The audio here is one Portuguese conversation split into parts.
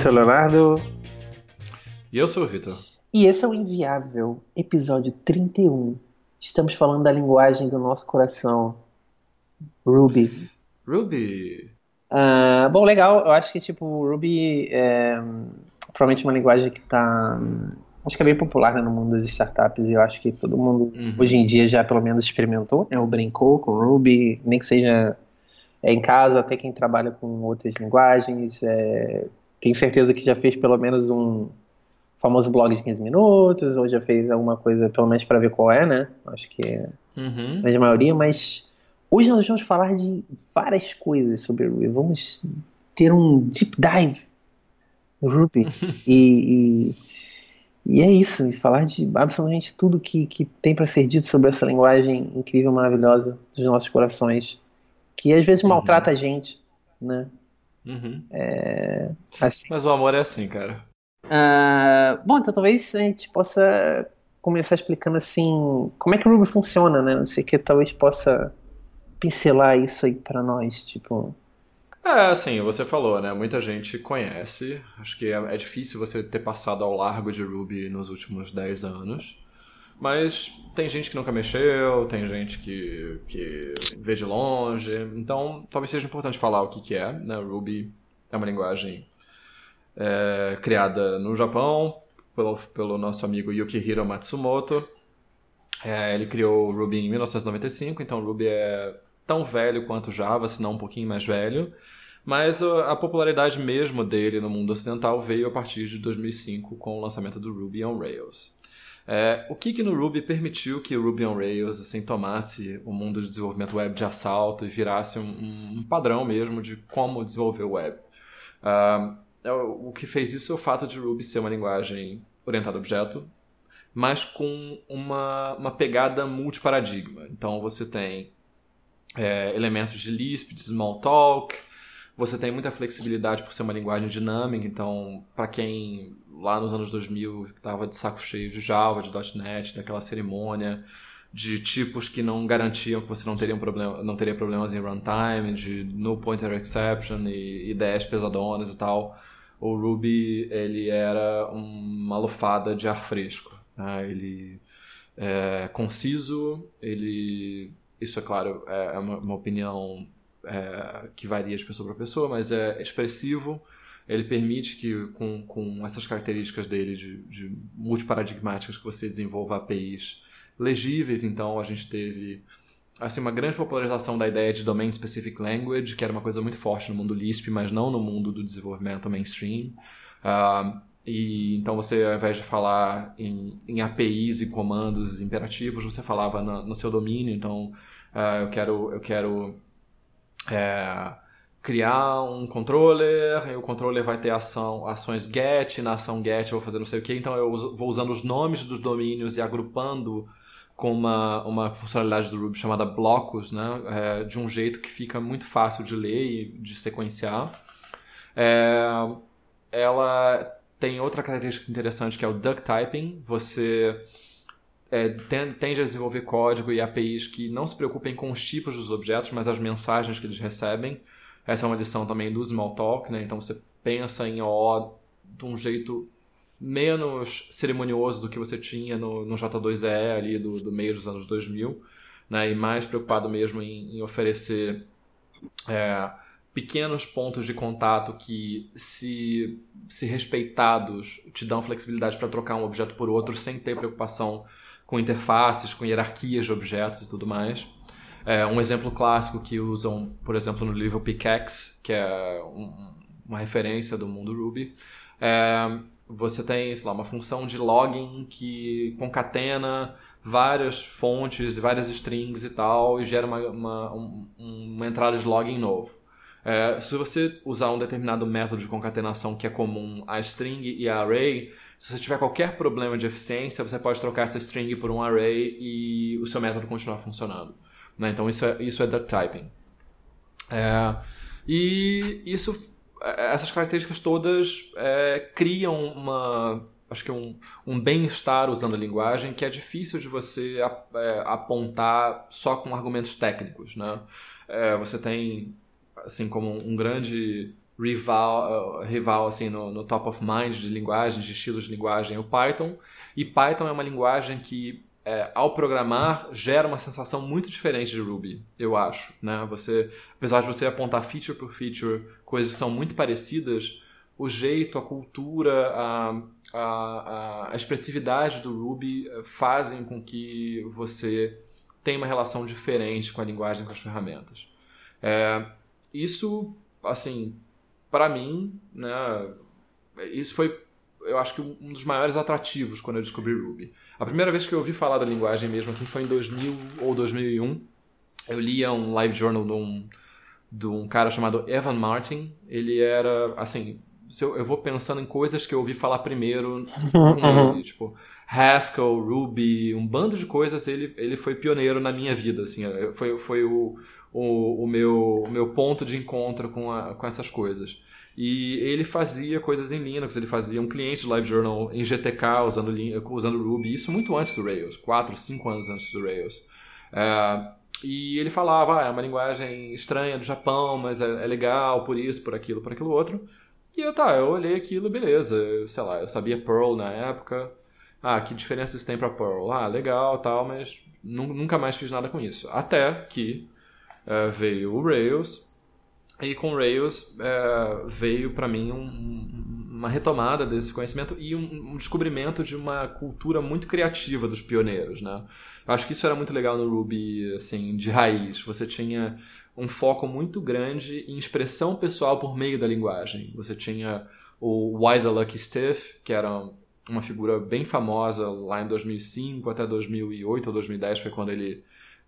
sou o Leonardo. E eu sou o Vitor. E esse é o Inviável, episódio 31. Estamos falando da linguagem do nosso coração. Ruby. Ruby. Uh, bom, legal. Eu acho que, tipo, Ruby é provavelmente uma linguagem que está acho que é bem popular né, no mundo das startups e eu acho que todo mundo uhum. hoje em dia já pelo menos experimentou, né, ou brincou com Ruby, nem que seja é, em casa, até quem trabalha com outras linguagens, é, tenho certeza que já fez pelo menos um famoso blog de 15 minutos, ou já fez alguma coisa pelo menos para ver qual é, né, acho que é uhum. a maioria, mas hoje nós vamos falar de várias coisas sobre Ruby, vamos ter um deep dive no Ruby e, e e é isso, e falar de absolutamente tudo que, que tem para ser dito sobre essa linguagem incrível, maravilhosa dos nossos corações, que às vezes uhum. maltrata a gente, né? Uhum. É, assim. Mas o amor é assim, cara. Uh, bom, então talvez a gente possa começar explicando assim como é que o Ruby funciona, né? Não sei que talvez possa pincelar isso aí para nós, tipo. É, assim, você falou, né? Muita gente conhece. Acho que é, é, difícil você ter passado ao largo de Ruby nos últimos 10 anos. Mas tem gente que nunca mexeu, tem gente que, que vê de longe. Então, talvez seja importante falar o que, que é. Né? Ruby é uma linguagem é, criada no Japão pelo, pelo nosso amigo Yukihiro Matsumoto. É, ele criou o Ruby em 1995, então Ruby é tão velho quanto Java, se não um pouquinho mais velho. Mas a popularidade mesmo dele no mundo ocidental veio a partir de 2005 com o lançamento do Ruby on Rails. É, o que, que no Ruby permitiu que o Ruby on Rails assim, tomasse o mundo de desenvolvimento web de assalto e virasse um, um padrão mesmo de como desenvolver web? Uh, o que fez isso é o fato de Ruby ser uma linguagem orientada a objeto, mas com uma, uma pegada multiparadigma. Então você tem é, elementos de Lisp, de Smalltalk, você tem muita flexibilidade por ser uma linguagem dinâmica, então, para quem lá nos anos 2000 estava de saco cheio de Java, de .NET, daquela cerimônia, de tipos que não garantiam que você não teria, um problema, não teria problemas em runtime, de no pointer exception e ideias pesadonas e tal, o Ruby ele era uma lufada de ar fresco. Né? Ele é conciso, ele isso é claro é uma, uma opinião é, que varia de pessoa para pessoa, mas é expressivo. Ele permite que, com, com essas características dele de, de multiparadigmáticas, que você desenvolva APIs legíveis. Então, a gente teve assim, uma grande popularização da ideia de Domain Specific Language, que era uma coisa muito forte no mundo Lisp, mas não no mundo do desenvolvimento mainstream. Uh, e então você, ao invés de falar em, em APIs e comandos imperativos, você falava no, seu domínio. Então, uh, eu quero, eu quero é, criar um controller, e o controller vai ter ação, ações get, na ação get eu vou fazer não sei o que, então eu vou usando os nomes dos domínios e agrupando com uma, uma funcionalidade do Ruby chamada blocos, né, é, de um jeito que fica muito fácil de ler e de sequenciar. É, ela tem outra característica interessante que é o duck typing. Você é, tende a desenvolver código e APIs que não se preocupem com os tipos dos objetos, mas as mensagens que eles recebem. Essa é uma lição também do Smalltalk, né? Então você pensa em OO de um jeito menos cerimonioso do que você tinha no, no J2EE ali do, do, meio dos anos 2000, né? E mais preocupado mesmo em, em oferecer é, pequenos pontos de contato que, se, se respeitados, te dão flexibilidade para trocar um objeto por outro sem ter preocupação com interfaces, com hierarquias de objetos e tudo mais. É, um exemplo clássico que usam, por exemplo, no livro Pickaxe, que é um, uma referência do mundo Ruby, é, você tem, sei lá, uma função de login que concatena várias fontes e várias strings e tal e gera uma, uma, um, uma entrada de login novo. É, se você usar um determinado método de concatenação que é comum a string e a array, se você tiver qualquer problema de eficiência, você pode trocar essa string por um array e o seu método continuar funcionando. Né? Então isso é, isso é duck typing. É, e isso, é, essas características todas é, criam uma, acho que um, um bem-estar usando a linguagem que é difícil de você é, apontar só com argumentos técnicos. Né? É, você tem, assim como um grande rival, uh, rival assim, no, no top of mind de linguagens, de estilos de linguagem, o Python. E Python é uma linguagem que, é, ao programar, gera uma sensação muito diferente de Ruby, eu acho. Né? Você, apesar de você apontar feature por feature, coisas que são muito parecidas, o jeito, a cultura, a, a, a expressividade do Ruby eh, fazem com que você tenha uma relação diferente com a linguagem, com as ferramentas. É, isso, assim, para mim, né, isso foi, eu acho que um dos maiores atrativos quando eu descobri Ruby. A primeira vez que eu ouvi falar da linguagem mesmo assim foi em 2000 ou 2001. Eu lia um live journal de um, de um cara chamado Evan Martin. Ele era, assim, eu, eu vou pensando em coisas que eu ouvi falar primeiro com ele, tipo Haskell, Ruby, um bando de coisas. Ele, ele foi pioneiro na minha vida, assim, foi, foi o, o, o, meu, o meu ponto de encontro com, a, com essas coisas. E ele fazia coisas em Linux, ele fazia um cliente do LiveJournal em GTK usando, usando Ruby, isso muito antes do Rails, 4, 5 anos antes do Rails. É, e ele falava, ah, é uma linguagem estranha do Japão, mas é, é, legal por isso, por aquilo, por aquilo outro. E eu, tá, eu olhei aquilo, beleza, eu, sei lá, eu sabia Perl na época. Ah, que diferenças tem para Perl? Ah, legal, tal, mas nunca mais fiz nada com isso. Até que é, veio o Rails, e com o Rails é, veio para mim um, uma retomada desse conhecimento e um, um, descobrimento de uma cultura muito criativa dos pioneiros, né? Acho que isso era muito legal no Ruby, assim, de raiz. Você tinha um foco muito grande em expressão pessoal por meio da linguagem. Você tinha o Why the Lucky Stiff, que era uma figura bem famosa lá em 2005 até 2008 ou 2010 foi quando ele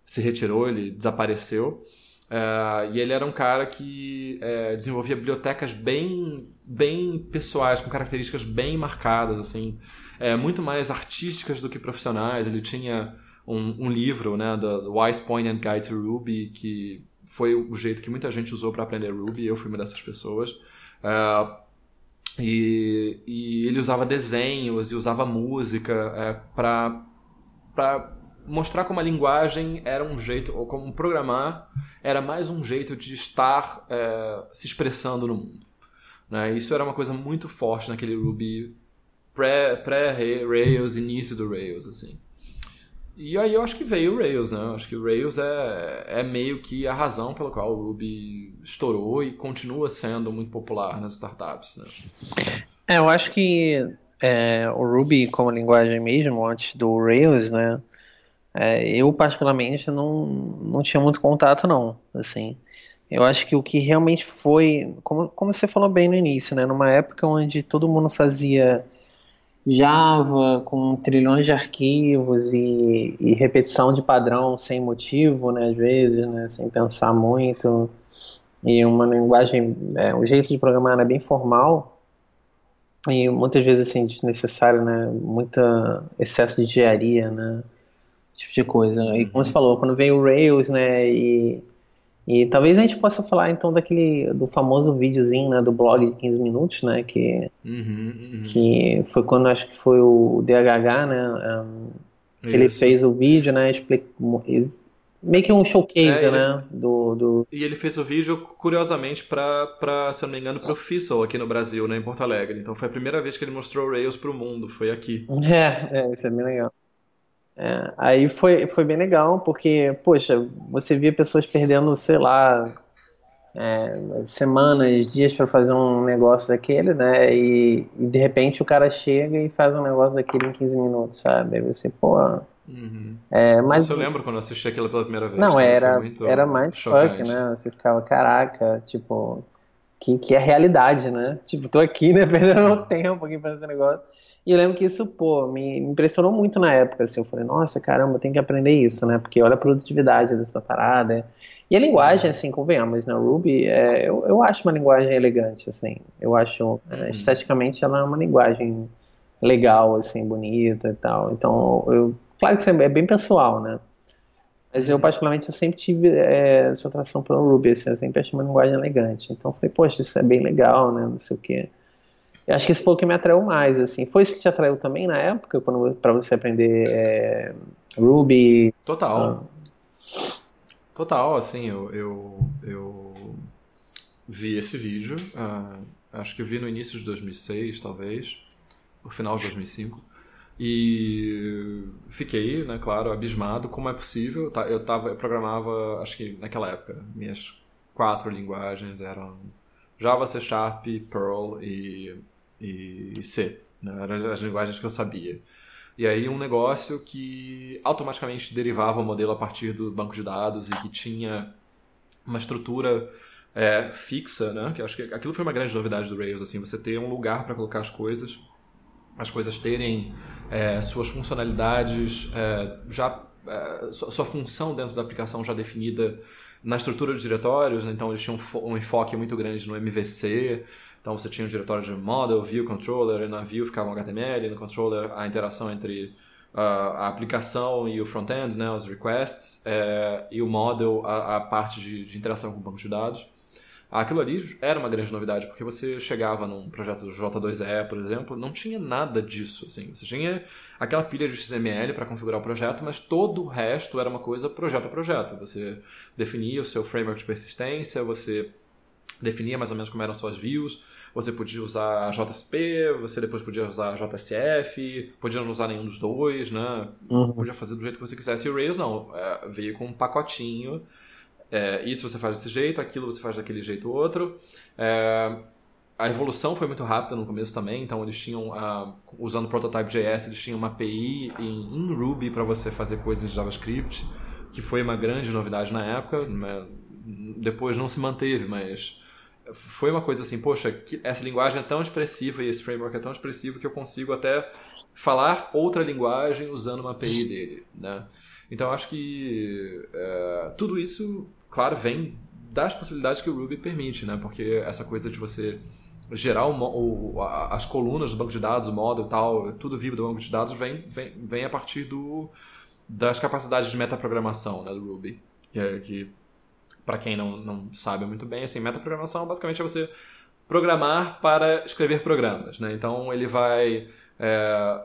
se retirou, ele desapareceu. Uh, e ele era um cara que uh, desenvolvia bibliotecas bem, bem pessoais, com características bem marcadas, assim, uh, muito mais artísticas do que profissionais. Ele tinha um, um livro, né, The Wise Poignant Guide to Ruby, que foi o jeito que muita gente usou para aprender Ruby. Eu fui uma dessas pessoas. E, e, ele usava desenhos e usava música para mostrar como a linguagem era um jeito, ou como programar era mais um jeito de estar é, se expressando no mundo. Né? Isso era uma coisa muito forte naquele Ruby pré-Rails, pré início do Rails, assim. E aí eu acho que veio o Rails, né? Eu acho que o Rails é, é meio que a razão pela qual o Ruby estourou e continua sendo muito popular nas startups, né? É, eu acho que é, o Ruby como linguagem mesmo, antes do Rails, né? É, eu, particularmente, não, não tinha muito contato, não. Assim, eu acho que o que realmente foi, como, como você falou bem no início, né, numa época onde todo mundo fazia Java com trilhões de arquivos e, e repetição de padrão sem motivo, né, às vezes, né, sem pensar muito, e uma linguagem, é, o jeito de programar era bem formal e muitas vezes assim desnecessário, né, muito excesso de engenharia, né, tipo de coisa. E como você uhum. falou, quando veio o Rails, né, e, e talvez a gente possa falar então daquele, do famoso videozinho, né, do blog de 15 minutos, né, que, uhum, uhum. que foi quando acho que foi o DHH, né, um, que ele fez o vídeo, né, explica, meio que um showcase, é, né, do, do... E ele fez o vídeo, curiosamente, para, se eu não me engano, para o FISL aqui no Brasil, né, em Porto Alegre. Então foi a primeira vez que ele mostrou o Rails para o mundo, foi aqui. É, é, isso é bem legal. É, aí foi, foi bem legal, porque, poxa, você via pessoas perdendo, sei lá, é, semanas, dias para fazer um negócio daquele, né? E, e, de repente o cara chega e faz um negócio daquele em 15 minutos, sabe? Aí você, pô. Uhum. É, mas... eu lembro quando eu assisti aquilo pela primeira vez. Não, era, era mindfuck, né? Você ficava, caraca, tipo, que, que é realidade, né? Tipo, tô aqui, né? Perdendo tempo aqui fazendo esse negócio. E eu lembro que isso, pô, me impressionou muito na época, assim, eu falei, nossa, caramba, tem que aprender isso, né, porque olha a produtividade dessa parada. E a linguagem, assim, convenhamos, né, o Ruby, é, eu, eu acho uma linguagem elegante, assim, eu acho, é, uhum. esteticamente, ela é uma linguagem legal, assim, bonita e tal, então, eu, claro que isso é bem pessoal, né, mas eu, uhum. particularmente, eu sempre tive é, essa atração pelo Ruby, assim, eu sempre achei uma linguagem elegante, então eu falei, poxa, isso é bem legal, né, não sei o quê. Eu acho que esse foi o que me atraiu mais, assim. Foi isso que te atraiu também na época, quando para você aprender é, Ruby? Total. Ah. Total, assim, eu, eu, eu vi esse vídeo, uh, acho que eu vi no início de 2006, talvez, no final de 2005. E fiquei, né, claro, abismado como é possível. Eu, tava, eu programava, acho que naquela época, minhas quatro linguagens eram Java, C Sharp, Perl e, e C. Né? Eram as linguagens que eu sabia. E aí um negócio que automaticamente derivava o modelo a partir do banco de dados e que tinha uma estrutura é, fixa, né? Que acho que aquilo foi uma grande novidade do Rails, assim, você ter um lugar para colocar as coisas, as coisas terem é, suas funcionalidades é, já é, sua, função dentro da aplicação já definida na estrutura de diretórios, né? então eles tinham um, enfoque muito grande no MVC, então você tinha um diretório de model, view, controller, e na view ficava um HTML, no controller a interação entre uh, a aplicação e o front-end, né, os requests, é, e o model, a, a parte de, de, interação com o banco de dados. Aquilo ali era uma grande novidade, porque você chegava num projeto do J2E, por exemplo, não tinha nada disso. Assim. Você tinha aquela pilha de XML para configurar o projeto, mas todo o resto era uma coisa projeto a projeto. Você definia o seu framework de persistência, você definia mais ou menos como eram suas views, você podia usar JSP, você depois podia usar JSF, podia não usar nenhum dos dois, né? Uhum. Podia fazer do jeito que você quisesse. E o Rails não, é, veio com um pacotinho. É, isso você faz desse jeito, aquilo você faz daquele jeito outro. É, a evolução foi muito rápida no começo também, então eles tinham, uh, usando Prototype.js, eles tinham uma API em, em Ruby para você fazer coisas de JavaScript, que foi uma grande novidade na época. Né? Depois não se manteve, mas foi uma coisa assim, poxa, essa linguagem é tão expressiva e esse framework é tão expressivo que eu consigo até falar outra linguagem usando uma API dele, né? Então acho que é, tudo isso, claro, vem das possibilidades que o Ruby permite, né? Porque essa coisa de você gerar o, o, as colunas do banco de dados, o model e tal, tudo vivo do banco de dados vem, vem, vem a partir do, das capacidades de metaprogramação né, do Ruby, que, é, que para quem não, não sabe muito bem, assim, metaprogramação basicamente é você programar para escrever programas, né? Então ele vai é,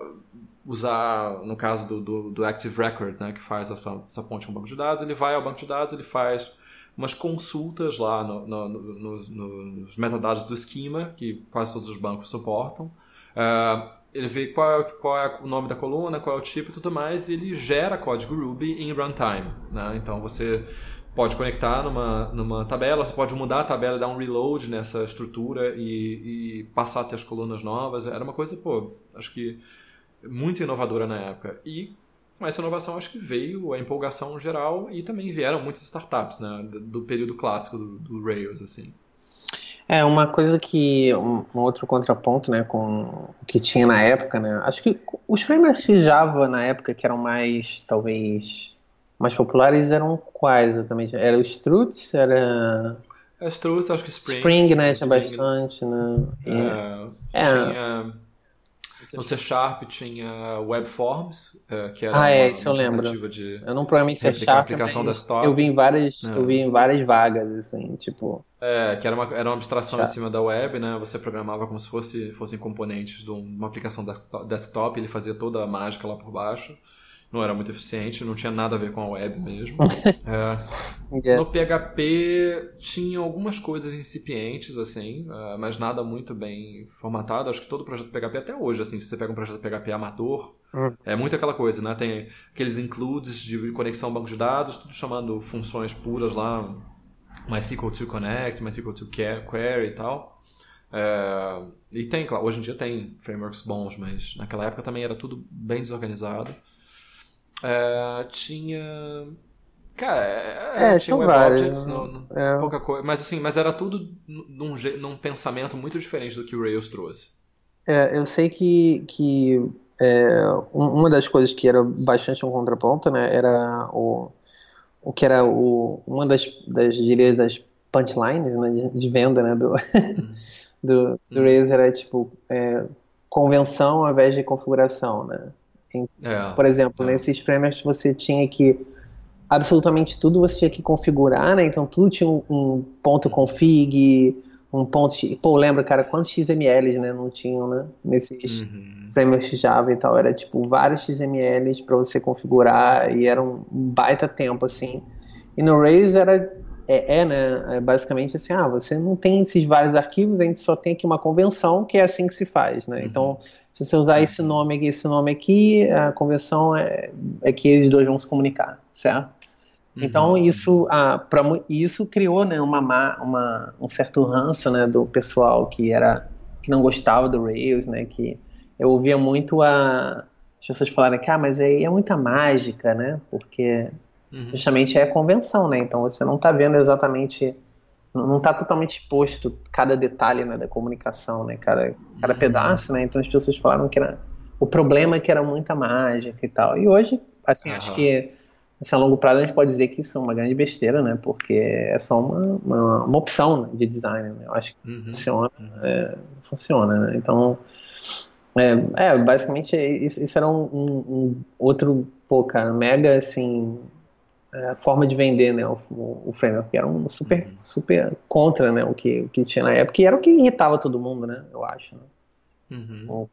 usar, no caso do, do, do, Active Record, né, que faz essa, essa ponte com o banco de dados, ele vai ao banco de dados, ele faz umas consultas lá no, no, no, nos, metadados do esquema, que quase todos os bancos suportam. É, ele vê qual é, qual é, o nome da coluna, qual é o tipo e tudo mais, e ele gera código Ruby em runtime. Né? Então você pode conectar numa, numa tabela, você pode mudar a tabela, dar um reload nessa estrutura e, e passar a ter as colunas novas. Era uma coisa, pô, acho que muito inovadora na época. E com essa inovação acho que veio a empolgação geral e também vieram muitas startups, né, do período clássico do, do Rails, assim. É, uma coisa que, um, um, outro contraponto, né, com o que tinha na época, né, acho que os frameworks de Java na época que eram mais, talvez, mais populares eram quais exatamente? Era o Struts? Era. É, Struts, acho que Spring. Spring, né? Tinha bastante, né? É, é. Tinha. No C Sharp tinha Webforms, é, que era ah, é, isso eu lembro. de eu não programei C Sharp, aplicação desktop. Eu vi em várias, é. eu vi em várias vagas, assim, tipo... É, que era uma, era uma abstração em cima da web, né? Você programava como se fosse, fossem componentes de uma aplicação desktop, ele fazia toda a mágica lá por baixo não era muito eficiente, não tinha nada a ver com a web mesmo. é, yeah. No PHP tinha algumas coisas incipientes, assim, uh, mas nada muito bem formatado. Acho que todo projeto PHP até hoje, assim, se você pega um projeto PHP amador, uhum. é muito aquela coisa, né? Tem aqueles includes de conexão banco de dados, tudo chamando funções puras lá, MySQL to connect, MySQL to query e tal. É, e tem, claro, hoje em dia tem frameworks bons, mas naquela época também era tudo bem desorganizado. É, tinha. Cara, é, é tinha WebObjects, é. pouca coisa. Mas assim, mas era tudo num, num pensamento muito diferente do que o Rails trouxe. É, eu sei que, que é, uma das coisas que era bastante um contraponto, né, era o, o que era o, uma das, das gírias das punchlines né, de, venda, né, do, hum. do, do hum. Rails era tipo é, convenção ao invés de configuração, né. É, Por exemplo, é. nesses frameworks você tinha que absolutamente tudo você tinha que configurar, né? Então tudo tinha um, um ponto config, um ponto. Pô, lembra, cara, quantos XMLs, né? Não tinham, né? Nesses uhum. frameworks Java e tal. Era tipo vários XMLs para você configurar e era um baita tempo, assim. E no Rails era é, é, né, é basicamente assim, ah, você não tem esses vários arquivos, a gente só tem aqui uma convenção que é assim que se faz, né? Uhum. Então, se você usar esse nome aqui, esse nome aqui, a convenção é, é que eles dois vão se comunicar, certo? Uhum. Então isso, ah, pra, isso criou né, uma, uma, um certo ranço né, do pessoal que era que não gostava do Rails, né? Que eu ouvia muito a, as pessoas falarem que ah, mas aí é muita mágica, né? Porque uhum. justamente é convenção, né? Então você não está vendo exatamente, não está totalmente exposto cada detalhe né, da comunicação, né? Cada, cada uhum. pedaço, né? Então as pessoas falaram que era o problema é que era muita mágica e tal. E hoje, assim, uhum. acho que assim, a longo prazo a gente pode dizer que isso é uma grande besteira, né? Porque é só uma, uma, uma opção né, de design, né? Eu acho que uhum. funciona, uhum. é, funciona, né? Então é, é, basicamente isso, isso era um, um, um, outro, pô, cara, mega, assim, é, forma de vender, né, o, o, framework, era um super, uhum. super contra, né, o que, o que tinha na época, e era o que irritava todo mundo, né, eu acho, né. Uhum.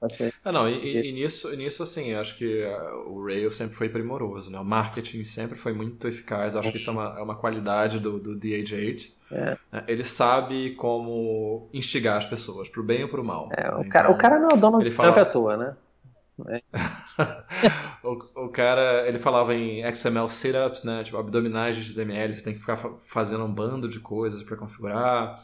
Ah, não, e, e, nisso, nisso, assim, eu acho que uh, o Rails sempre foi primoroso, né? O marketing sempre foi muito eficaz. Acho que isso é uma, é uma qualidade do, do DH8. É. Ele sabe como instigar as pessoas, pro bem ou pro mal. É, o, então, cara, o cara não é o dono de fala... à toa, né? É. o, o cara, ele falava em XML setups, né? Tipo, abdominais de XML, você tem que ficar fazendo um bando de coisas para configurar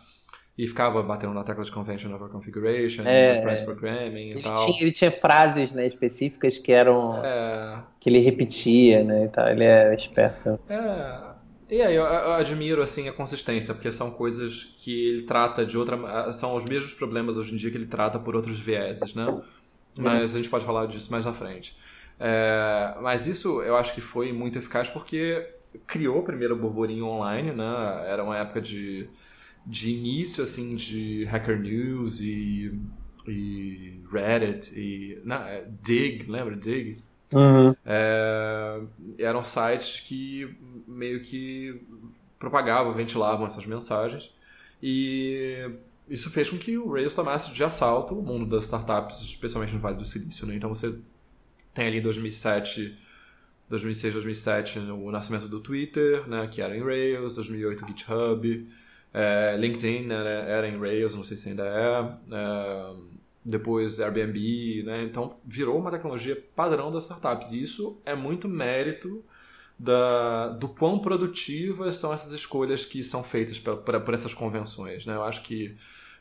e ficava batendo na tecla de Convention Over Configuration, é, Price Programming e ele tal. Tinha, ele tinha frases né, específicas que eram. É, que ele repetia, né? E tal. Ele é esperto. É. E aí, eu, eu, admiro assim a consistência, porque são coisas que ele trata de outra. São os mesmos problemas hoje em dia que ele trata por outros vieses, né? Mas a gente pode falar disso mais na frente. É, mas isso eu acho que foi muito eficaz porque criou o primeiro burburinho online, né? Era uma época de de início assim de Hacker News e, e Reddit e não, é, Dig, lembra Dig? Uhum. É, eram sites que meio que propagavam, ventilavam essas mensagens e isso fez com que o Rails tomasse de assalto o mundo das startups, especialmente no Vale do Silício. Né? Então você tem ali 2007, 2006, 2007 o nascimento do Twitter, né, que era em Rails, 2008 GitHub, é, LinkedIn era, era, em Rails, não sei se ainda é. é depois Airbnb, né? Então virou uma tecnologia padrão das startups. E isso é muito mérito da, do quão produtivas são essas escolhas que são feitas por, por essas convenções, né? Eu acho que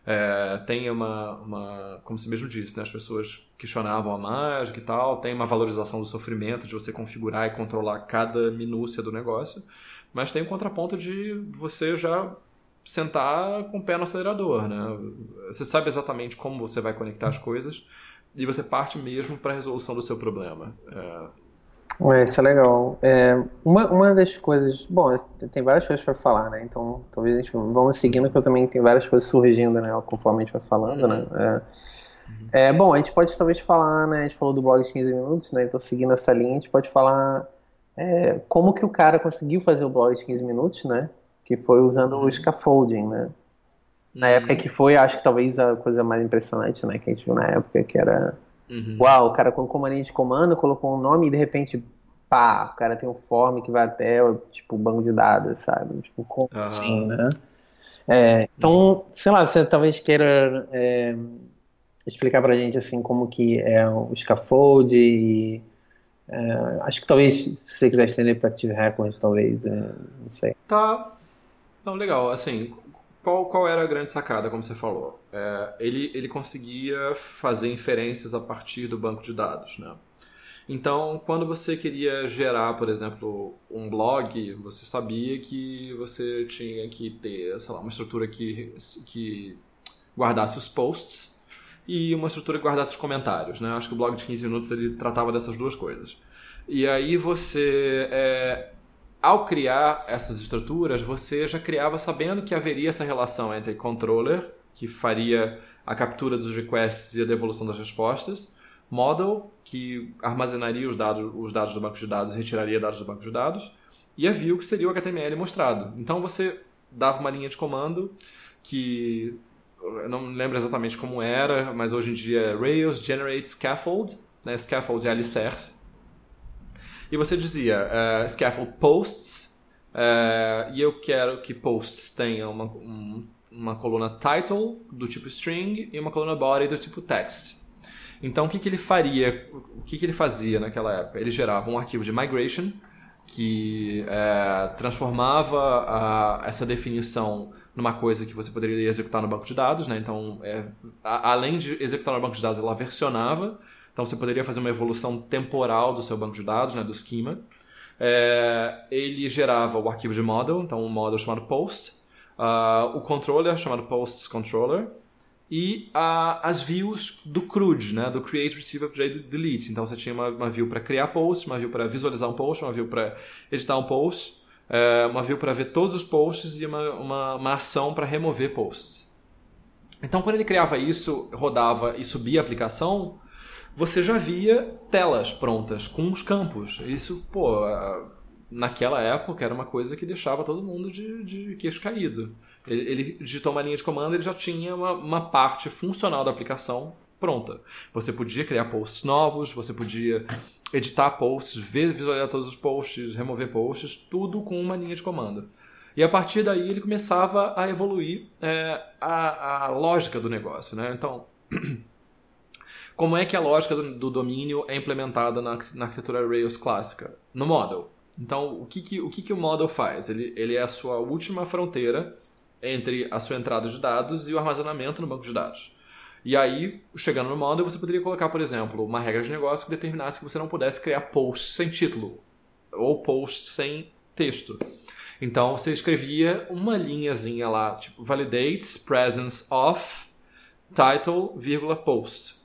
é, tem uma, uma, como você mesmo disse, né? as pessoas questionavam a mágica e tal, tem uma valorização do sofrimento, de você configurar e controlar cada minúcia do negócio, mas tem o um contraponto de você já sentar com o pé no acelerador, né? Você sabe exatamente como você vai conectar as coisas e você parte mesmo para a resolução do seu problema. É... é isso é legal. É, uma, uma das coisas, bom, tem várias coisas para falar, né? Então, talvez a gente vamos seguindo, porque eu também tem várias coisas surgindo, né? Conforme a gente vai falando, né? uhum. É, é, bom, a gente pode talvez falar, né? A gente falou do blog de 15 minutos, né? Então, seguindo essa linha, a gente pode falar é, como que o cara conseguiu fazer o blog de 15 minutos, né? que foi usando o uhum. scaffolding, né? Na uhum. época que foi, acho que talvez a coisa mais impressionante, né, que a gente viu na época, que era, uhum. uau, o cara com comando de comando colocou um nome e de repente, pá, o cara tem um form que vai até, tipo, banco de dados, sabe? Tipo, como assim, né? É, então, sei lá, você talvez queira é, explicar pra gente, assim, como que é o scaffold e... É, acho que talvez, se você quiser estender para Active Records, talvez, é, não sei. Tá, não, legal. Assim, qual, qual era a grande sacada, como você falou? É, ele, ele conseguia fazer inferências a partir do banco de dados, né? Então, quando você queria gerar, por exemplo, um blog, você sabia que você tinha que ter, sei lá, uma estrutura que, que guardasse os posts e uma estrutura que guardasse os comentários, né? Acho que o blog de 15 minutos ele tratava dessas duas coisas. E aí você é, ao criar essas estruturas, você já criava sabendo que haveria essa relação entre controller, que faria a captura dos requests e a devolução das respostas, model, que armazenaria os dados, os dados do banco de dados e retiraria dados do banco de dados, e a view, que seria o HTML mostrado. Então você dava uma linha de comando que eu não lembro exatamente como era, mas hoje em dia é Rails Generate Scaffold, né? Scaffold é alicerce, e você dizia uh, scaffold posts É, e eu quero que posts tenham uma, um, uma coluna title do tipo string e uma coluna body do tipo text. Então o que, que ele faria, o que, que ele fazia naquela época? Ele gerava um arquivo de migration que é, transformava a, essa definição numa coisa que você poderia executar no banco de dados, né? Então, é, a, além de executar no banco de dados, ela versionava. Então, você poderia fazer uma evolução temporal do seu banco de dados, né? Do schema. É, ele gerava o arquivo de model, então um model chamado post. Uh, o controller chamado posts controller e a, as views do CRUD, né? do Create, Retrieve, Update, Delete. Então você tinha uma, uma view para criar post, uma view para visualizar um post, uma view para editar um post, é, uma view para ver todos os posts e uma, uma, uma ação para remover posts. Então quando ele criava isso, rodava e subia a aplicação, você já via telas prontas com os campos. Isso, pô, naquela época era uma coisa que deixava todo mundo de, de queixo caído. Ele, ele digitou uma linha de comando, ele já tinha uma, uma parte funcional da aplicação pronta. Você podia criar posts novos, você podia editar posts, ver, visualizar todos os posts, remover posts, tudo com uma linha de comando. E a partir daí ele começava a evoluir é, a, a lógica do negócio. Né? Então, como é que a lógica do, do domínio é implementada na, na, arquitetura Rails clássica? No model. Então, o que, que, o, que, que o model faz? Ele, ele é a sua última fronteira entre a sua entrada de dados e o armazenamento no banco de dados. E aí, chegando no model, você poderia colocar, por exemplo, uma regra de negócio que determinasse que você não pudesse criar posts sem título ou posts sem texto. Então, você escrevia uma linhazinha lá, tipo validates presence of title, post.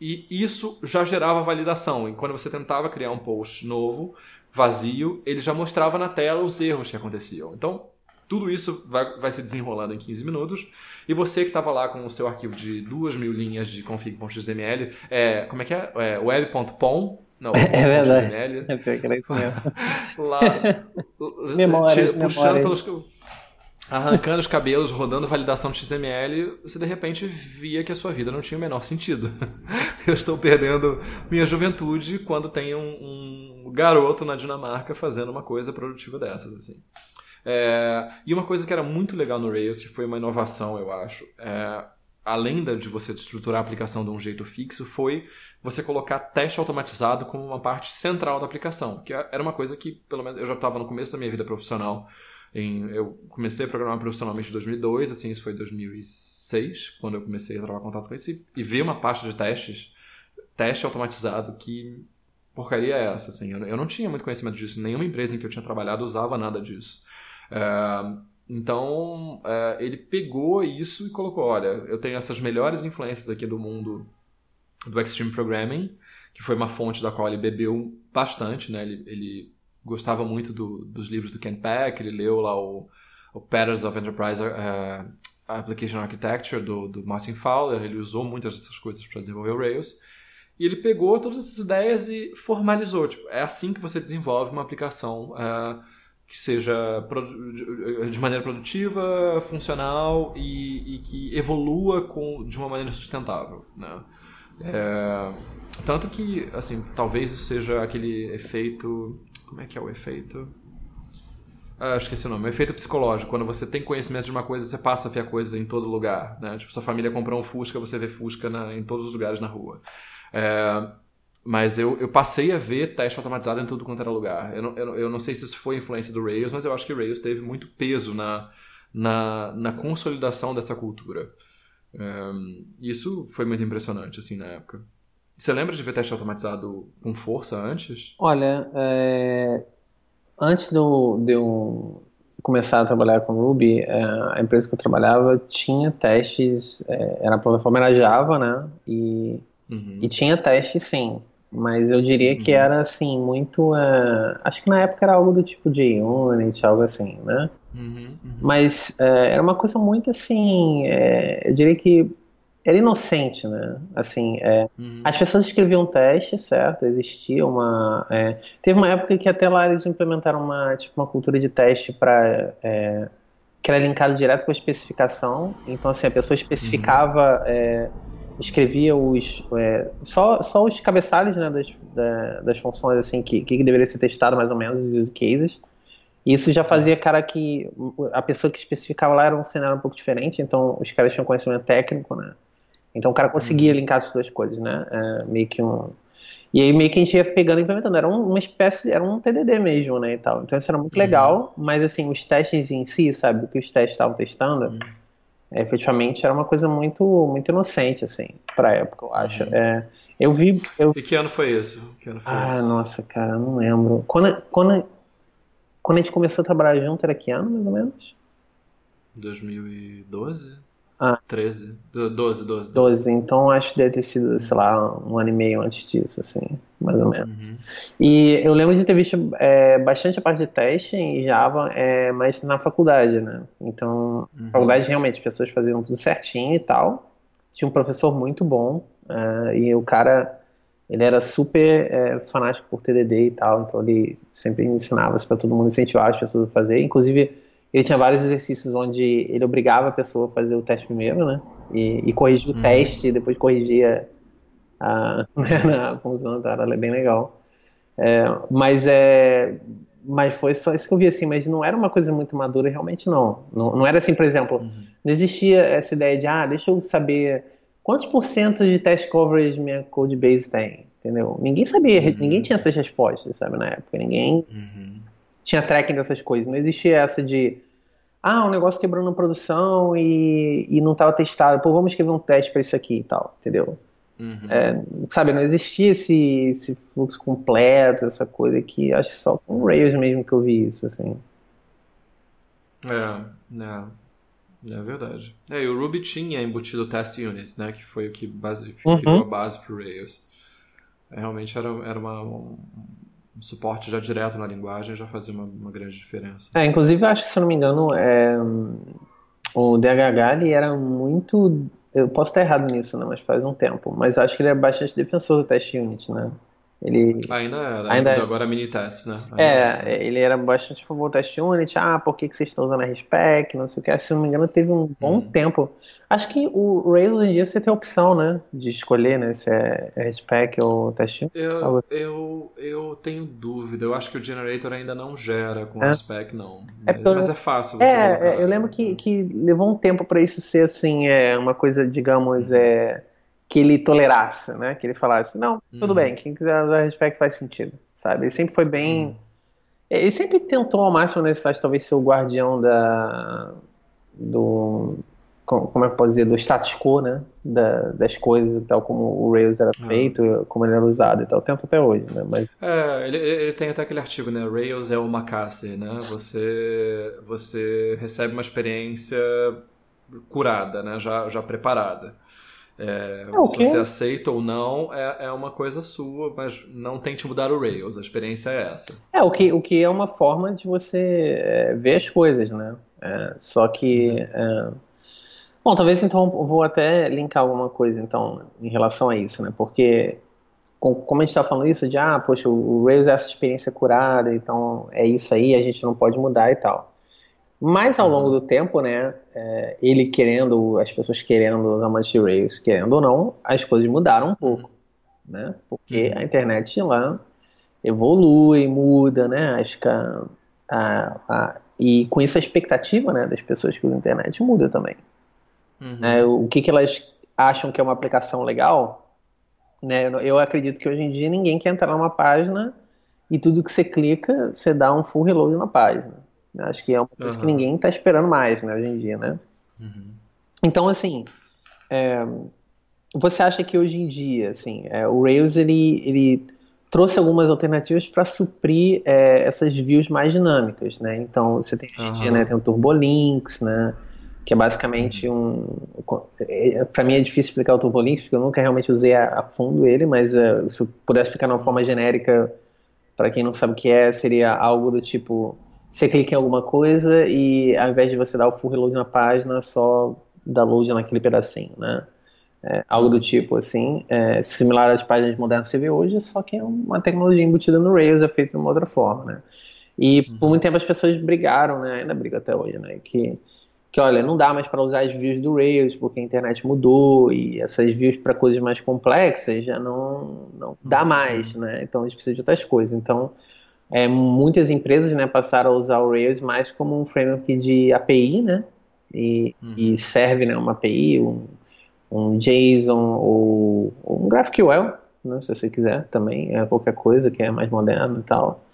E isso já gerava validação. E quando você tentava criar um post novo, vazio, ele já mostrava na tela os erros que aconteciam. Então, tudo isso vai, vai se desenrolando em 15 minutos. E você que estava lá com o seu arquivo de duas mil linhas de config.xml, é, como é que é? é web.pom? Não, é, é verdade. É pior que era isso mesmo. lá, memórias, puxando memórias. pelos arrancando os cabelos, rodando validação XML, você de repente via que a sua vida não tinha o menor sentido. Eu estou perdendo minha juventude quando tem um, um garoto na Dinamarca fazendo uma coisa produtiva dessas, assim. É, e uma coisa que era muito legal no Rails, que foi uma inovação, eu acho, é, além de você estruturar a aplicação de um jeito fixo, foi você colocar teste automatizado como uma parte central da aplicação, que era uma coisa que, pelo menos, eu já estava no começo da minha vida profissional em, eu comecei a programar profissionalmente em 2002, assim, isso foi 2006, quando eu comecei a trabalhar contato com isso, e ver uma pasta de testes, teste automatizado, que porcaria é essa, assim, eu, eu não tinha muito conhecimento disso, nenhuma empresa em que eu tinha trabalhado usava nada disso. É, então, é, ele pegou isso e colocou, olha, eu tenho essas melhores influências aqui do mundo do Extreme Programming, que foi uma fonte da qual ele bebeu bastante, né, ele, ele gostava muito do, dos livros do Ken Peck, ele leu lá o, o Patterns of Enterprise uh, Application Architecture do, do Martin Fowler, ele usou muitas dessas coisas para desenvolver o Rails. E ele pegou todas essas ideias e formalizou. Tipo, é assim que você desenvolve uma aplicação uh, que seja de maneira produtiva, funcional e, e que evolua com, de uma maneira sustentável. Né? É, tanto que, assim, talvez isso seja aquele efeito como é que é o efeito? Ah, esqueci o nome. O efeito psicológico. Quando você tem conhecimento de uma coisa, você passa a ver a coisa em todo lugar. Né? Tipo, sua família comprou um Fusca, você vê Fusca na, em todos os lugares na rua. É, mas eu, eu passei a ver teste automatizado em tudo quanto era lugar. Eu não, eu, eu não sei se isso foi influência do Rails, mas eu acho que o Rails teve muito peso na, na, na consolidação dessa cultura. É, isso foi muito impressionante, assim, na época. Você lembra de ver teste automatizado com força antes? Olha, é... antes do, de eu começar a trabalhar com Ruby, é, a empresa que eu trabalhava tinha testes, é, era a plataforma era Java, né? E, uhum. e tinha testes sim, mas eu diria que uhum. era assim, muito. É, acho que na época era algo do tipo de Unity, algo assim, né? Uhum, uhum. Mas é, era uma coisa muito assim. Eu diria que era inocente, né? Assim, é, uhum. as pessoas escreviam teste, certo? Existia uma. É, teve uma época que até lá eles implementaram uma, tipo, uma cultura de teste para. É, que era linkado direto com a especificação. Então, assim, a pessoa especificava, uhum. É, escrevia os. É, só, só os cabeçalhos né, das, das funções assim, que, que deveria ser testado, mais ou menos, os use cases. Isso já fazia cara que a pessoa que especificava lá era um cenário um pouco diferente, então os caras tinham conhecimento técnico, né? Então o cara conseguia uhum. linkar as duas coisas, né? É, meio que um e aí meio que a gente ia pegando e implementando. Era uma espécie, era um TDD mesmo, né, e tal. Então isso era muito uhum. legal, mas assim, os testes em si, sabe, o que os testes estavam testando, uhum. é, efetivamente era uma coisa muito, muito inocente, assim, pra época, eu acho. Uhum. É, eu vi... Eu... E que ano foi isso? Que ano foi ah, isso? nossa, cara, não lembro. Quando, quando, quando a gente começou a trabalhar junto, era que ano, mais ou menos? 2012? Ah. 13. 12, 12, 12. 12. Então acho que deve ter sido, sei lá, um ano e meio antes disso, assim, mais ou menos. Uhum. E eu lembro de ter visto é, bastante a parte de teste em Java, é, mas na faculdade, né? Então, uhum. na faculdade realmente as pessoas faziam tudo certinho e tal. Tinha um professor muito bom, é, e o cara, ele era super é, fanático por TDD e tal, então ele sempre ensinava para todo mundo incentivar as pessoas a fazer. Inclusive, ele tinha vários exercícios onde ele obrigava a pessoa a fazer o teste primeiro, né? E, e corrigia o uhum. teste, e depois corrigia a, né, a conclusão, tá? Era bem legal. É, mas é, mas foi só isso que eu vi assim, mas não era uma coisa muito madura realmente não. Não, não era assim, por exemplo, uhum. não existia essa ideia de ah, deixa eu saber quantos por cento de test coverage minha code base tem, entendeu? Ninguém sabia, uhum. ninguém tinha essas respostas, sabe, na época, ninguém uhum tinha tracking dessas coisas. Não existia essa de ah, um negócio quebrou na produção e, e não estava testado. Pô, vamos escrever um teste para isso aqui e tal, entendeu? Uhum. É, sabe, não existia esse, esse fluxo completo, essa coisa que acho só com o Rails mesmo que eu vi isso, assim. É, é. É verdade. É, e o Ruby tinha embutido o Test Unit, né? Que foi o que base, uhum. ficou a base para o Rails. É, realmente era, era uma, um, um suporte já direto na linguagem já fazia uma, uma grande diferença. É, inclusive, acho que, se eu não me engano, é, o DHH ele era muito. Eu posso estar errado nisso, né, mas faz um tempo. Mas acho que ele é bastante defensor do teste unit, né? Ele ainda era, ainda é. agora é mini test, né? Ainda é, é, ele era bastante favor do test unit. Ah, por que, que vocês estão usando a RSpec? Não sei o que. Se não me engano, teve um bom hum. tempo. Acho que o Rails hoje em dia você tem a opção, né? De escolher, né? Se é RSpec ou test unit. Eu, assim. eu, eu tenho dúvida. Eu acho que o Generator ainda não gera com é. RSpec, não. É mas, mas é fácil você É, é eu lembro que, que levou um tempo para isso ser assim, é uma coisa, digamos, é que ele tolerasse, né? Que ele falasse, não, tudo uhum. bem, quem quiser usar respect faz sentido, sabe? Ele sempre foi bem... Uhum. Ele sempre tentou ao máximo nesse site talvez ser o guardião da... do... como é que eu posso dizer? Do status quo, né? Da, das coisas e tal, como o Rails era uhum. feito, como ele era usado e tal. Tenta até hoje, né? Mas... É, ele, ele tem até aquele artigo, né? Rails é o Macassar, né? Você, você recebe uma experiência curada, né? Já, já preparada. É, é se você aceita ou não é, é uma coisa sua, mas não tente mudar o Rails, a experiência é essa. É, o que, o que é uma forma de você é, ver as coisas, né? É, só que. É, bom, talvez então eu vou até linkar alguma coisa então em relação a isso, né? Porque como a gente está falando isso de ah, poxa, o Rails é essa experiência curada, então é isso aí, a gente não pode mudar e tal. Mas ao longo do tempo, né, é, ele querendo, as pessoas querendo os amantes de Rails, querendo ou não, as coisas mudaram um pouco, né? Porque uhum. a internet lá evolui, muda, né? Acho que a, a, a, e com isso a expectativa, né, das pessoas que usam a internet muda também. Uhum. É, o que, que elas acham que é uma aplicação legal, né? Eu acredito que hoje em dia ninguém quer entrar numa página e tudo que você clica, você dá um full reload na página. Acho que é uma coisa uhum. que ninguém está esperando mais, né, hoje em dia, né? Uhum. Então, assim, é, você acha que hoje em dia, assim, é, o Rails ele, ele trouxe algumas alternativas para suprir é, essas views mais dinâmicas, né? Então, você tem hoje em dia, né, tem o Turbolinks, né? Que é basicamente uhum. um. É, para mim é difícil explicar o Turbolinks, porque eu nunca realmente usei a, a fundo ele, mas uh, se eu pudesse explicar de uma forma genérica, para quem não sabe o que é, seria algo do tipo você clica em alguma coisa e ao invés de você dar o full reload na página, só dá load naquele pedacinho, né? É, algo do tipo assim, é, similar às páginas modernas que você vê hoje, só que é uma tecnologia embutida no Rails, é feita de uma outra forma, né? E por muito tempo as pessoas brigaram, né? Ainda brigam até hoje, né? Que, que olha, não dá mais para usar as views do Rails porque a internet mudou e essas views para coisas mais complexas já não, não dá mais, né? Então a gente precisa de outras coisas. Então é, muitas empresas né, passaram a usar o Rails mais como um framework de API, né? E, uhum. e serve né, uma API, um, um JSON ou, ou um GraphQL, né, se você quiser também, é qualquer coisa que é mais moderno e tal.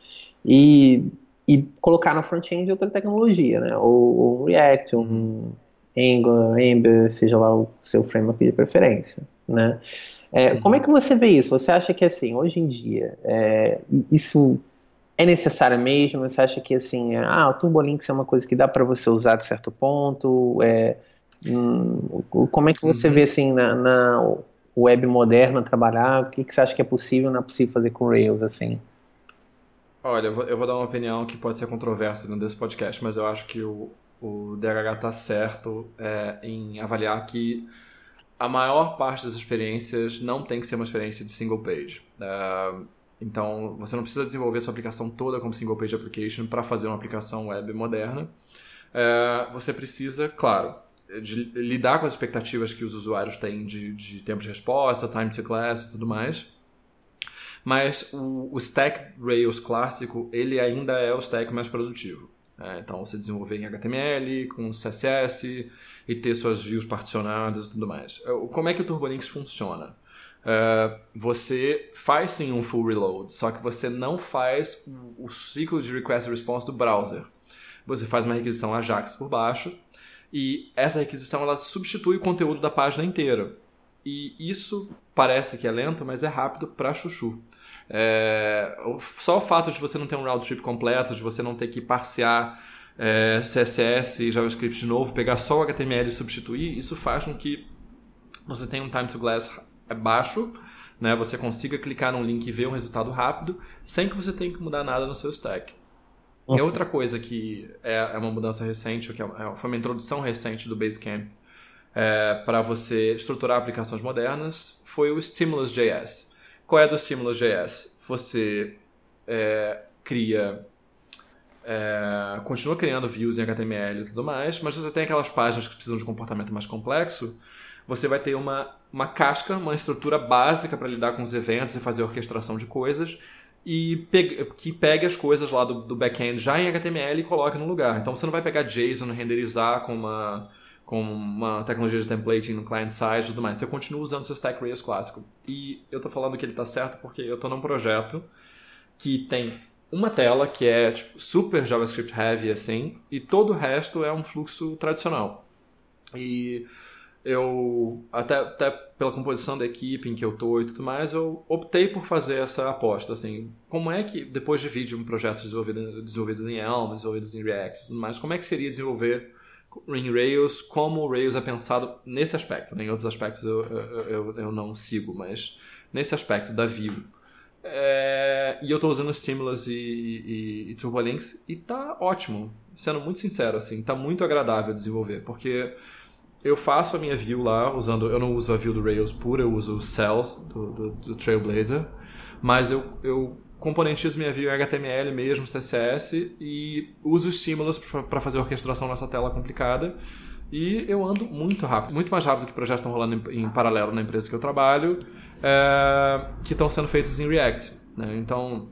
E, e colocar no front-end outra tecnologia, né? Ou, ou React, um uhum. Angular, Ember, seja lá o seu framework de preferência, né? É, uhum. Como é que você vê isso? Você acha que assim, hoje em dia, é, isso é necessário mesmo? Você acha que assim, ah, o TurboLinks é uma coisa que dá para você usar de certo ponto? É, hum, como é que você uhum. vê assim na, na, web moderna trabalhar? O que, que você acha que é possível não é possível fazer com Rails assim? Olha, eu vou, eu vou, dar uma opinião que pode ser controversa dentro desse podcast, mas eu acho que o, o DHH está certo é, em avaliar que a maior parte das experiências não tem que ser uma experiência de single page. Uh, então, você não precisa desenvolver sua aplicação toda como single page application para fazer uma aplicação web moderna. Uh, você precisa, claro, de lidar com as expectativas que os usuários têm de, de tempo de resposta, time to class e tudo mais. Mas o, o stack Rails clássico, ele ainda é o stack mais produtivo. É, então, você desenvolver em HTML, com CSS, e ter suas views particionadas e tudo mais. É, como é que o TurboLinks funciona? Uh, você faz sim um full reload, só que você não faz o, ciclo de request response do browser. Você faz uma requisição Ajax por baixo e essa requisição ela substitui o conteúdo da página inteira. E isso parece que é lento, mas é rápido para chuchu. É, só o fato de você não ter um round trip completo, de você não ter que parsear é, CSS e JavaScript de novo, pegar só o HTML e substituir, isso faz com que você tenha um time to glass baixo, né? Você consiga clicar num link e ver um resultado rápido, sem que você tenha que mudar nada no seu stack. Uhum. E outra coisa que é, é uma mudança recente, que é, é, foi uma introdução recente do Basecamp é, para você estruturar aplicações modernas, foi o Stimulus.js. Qual é do Stimulus.js? Você é, cria é, continua criando views em HTML e tudo mais, mas você tem aquelas páginas que precisam de comportamento mais complexo, você vai ter uma, uma casca, uma estrutura básica para lidar com os eventos e fazer orquestração de coisas, e que pegue as coisas lá do, do back-end já em HTML e coloque no lugar. Então você não vai pegar JSON, renderizar com uma, com uma tecnologia de templating no client-side e tudo mais. Você continua usando seu Stack Rails clássico. E eu estou falando que ele está certo porque eu estou num projeto que tem uma tela que é tipo, super JavaScript heavy assim, e todo o resto é um fluxo tradicional. E eu, até, até pela composição da equipe em que eu tô e tudo mais, eu optei por fazer essa aposta, assim, como é que, depois de vídeo um projetos desenvolvidos, desenvolvidos em Elm, desenvolvidos em React tudo mais, como é que seria desenvolver em Rails, como o Rails é pensado nesse aspecto, né? em outros aspectos eu, eu, eu, eu não sigo, mas nesse aspecto da view. É, e eu estou usando Stimulus e, e, e Turbolinks e tá ótimo. Sendo muito sincero, assim, tá muito agradável desenvolver, porque eu faço a minha view lá usando. Eu não uso a view do Rails pura, eu uso o Cells do, do, do Trailblazer, mas eu, eu componentizo minha view em HTML mesmo, CSS, e uso Stimulus para fazer a orquestração nessa tela complicada. E eu ando muito rápido, muito mais rápido que projetos estão rolando em, em paralelo na empresa que eu trabalho, é, que estão sendo feitos em React. Né? Então,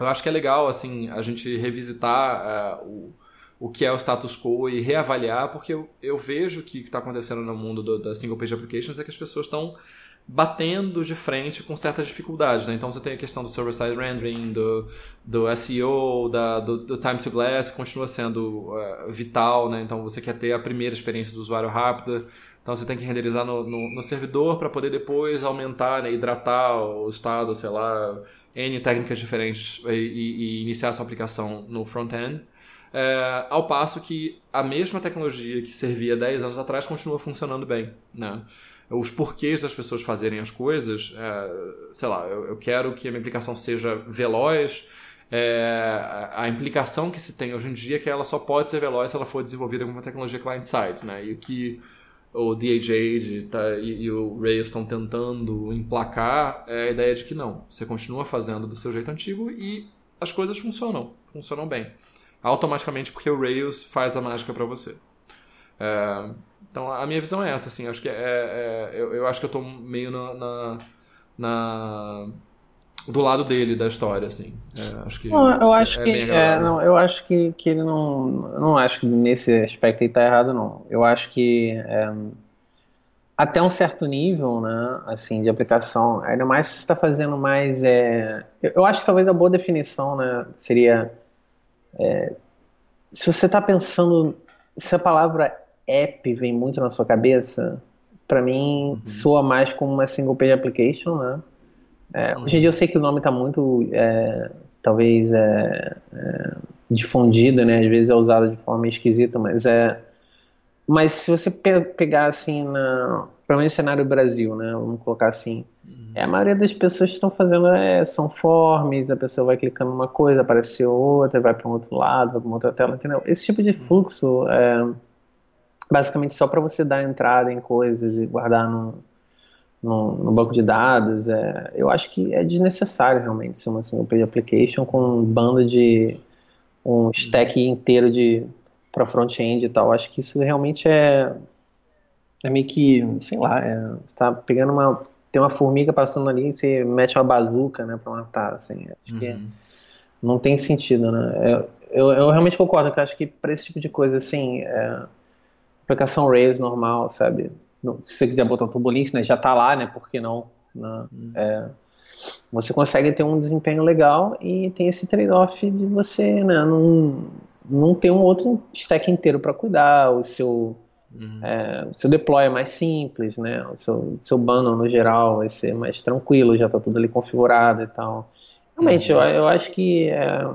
eu acho que é legal assim a gente revisitar é, o, o que é o status quo e reavaliar, porque eu, eu vejo que o que está acontecendo no mundo do, da single page applications é que as pessoas estão batendo de frente com certas dificuldades. Né? Então você tem a questão do server-side rendering, do, do SEO, da, do, do, time to glass, que continua sendo uh, vital. Né? Então você quer ter a primeira experiência do usuário rápida. Então você tem que renderizar no, no, no servidor para poder depois aumentar, né, hidratar o estado, sei lá, N técnicas diferentes e, e, e iniciar sua aplicação no front-end. É, ao passo que a mesma tecnologia que servia 10 anos atrás continua funcionando bem. Né? os porquês das pessoas fazerem as coisas. É, sei lá, eu, eu, quero que a minha aplicação seja veloz. É, a implicação que se tem hoje em dia é que ela só pode ser veloz se ela for desenvolvida com uma tecnologia client-side. Né? E o que o DHA tá, e, e, o Rails estão tentando emplacar é a ideia de que não. Você continua fazendo do seu jeito antigo e as coisas funcionam. Funcionam bem. Automaticamente porque o Rails faz a mágica para você. É, então a minha visão é essa, assim, acho que é, é eu, eu, acho que eu estou meio na, na, na, do lado dele da história, assim. É, acho que não, eu acho é que é, não, eu acho que, que ele não, não acho que nesse aspecto ele tá errado não. Eu acho que é, até um certo nível, né, assim, de aplicação, ainda mais se está fazendo mais, é, eu acho que talvez a boa definição, né, seria é, se você está pensando, se a palavra app vem muito na sua cabeça, para mim uhum. soa mais como uma single page application, né? É, hoje em dia eu sei que o nome está muito, é, talvez, é, é, difundido, né? Às vezes é usado de forma esquisita, mas é. Mas se você pe pegar assim, na, pelo menos cenário Brasil, né? Vamos colocar assim. Uhum. É, a maioria das pessoas que estão fazendo é, são forms, a pessoa vai clicando uma coisa, aparece outra, vai para um outro lado, vai para outra tela, entendeu? Esse tipo de uhum. fluxo é basicamente só para você dar entrada em coisas e guardar no, no, no banco de dados. É, eu acho que é desnecessário realmente ser uma single page application com um bando de um stack inteiro de para front-end e tal. Acho que isso realmente é é meio que, sei lá, é, você tá pegando uma tem uma formiga passando ali e você mete uma bazuca, né, para matar, assim. Acho uhum. que não tem sentido, né? Eu, eu, eu realmente concordo que acho que para esse tipo de coisa, assim, é, aplicação Rails normal, sabe? se você quiser botar um turbolink, né, já está lá, né? Por que não? Né? Hum. É, você consegue ter um desempenho legal e tem esse trade-off de você né, não, não ter um outro stack inteiro para cuidar, o seu, uhum. é, o seu deploy é mais simples, né? O seu, seu bundle no geral vai ser mais tranquilo, já está tudo ali configurado e tal. Realmente, uhum. eu, eu acho que é,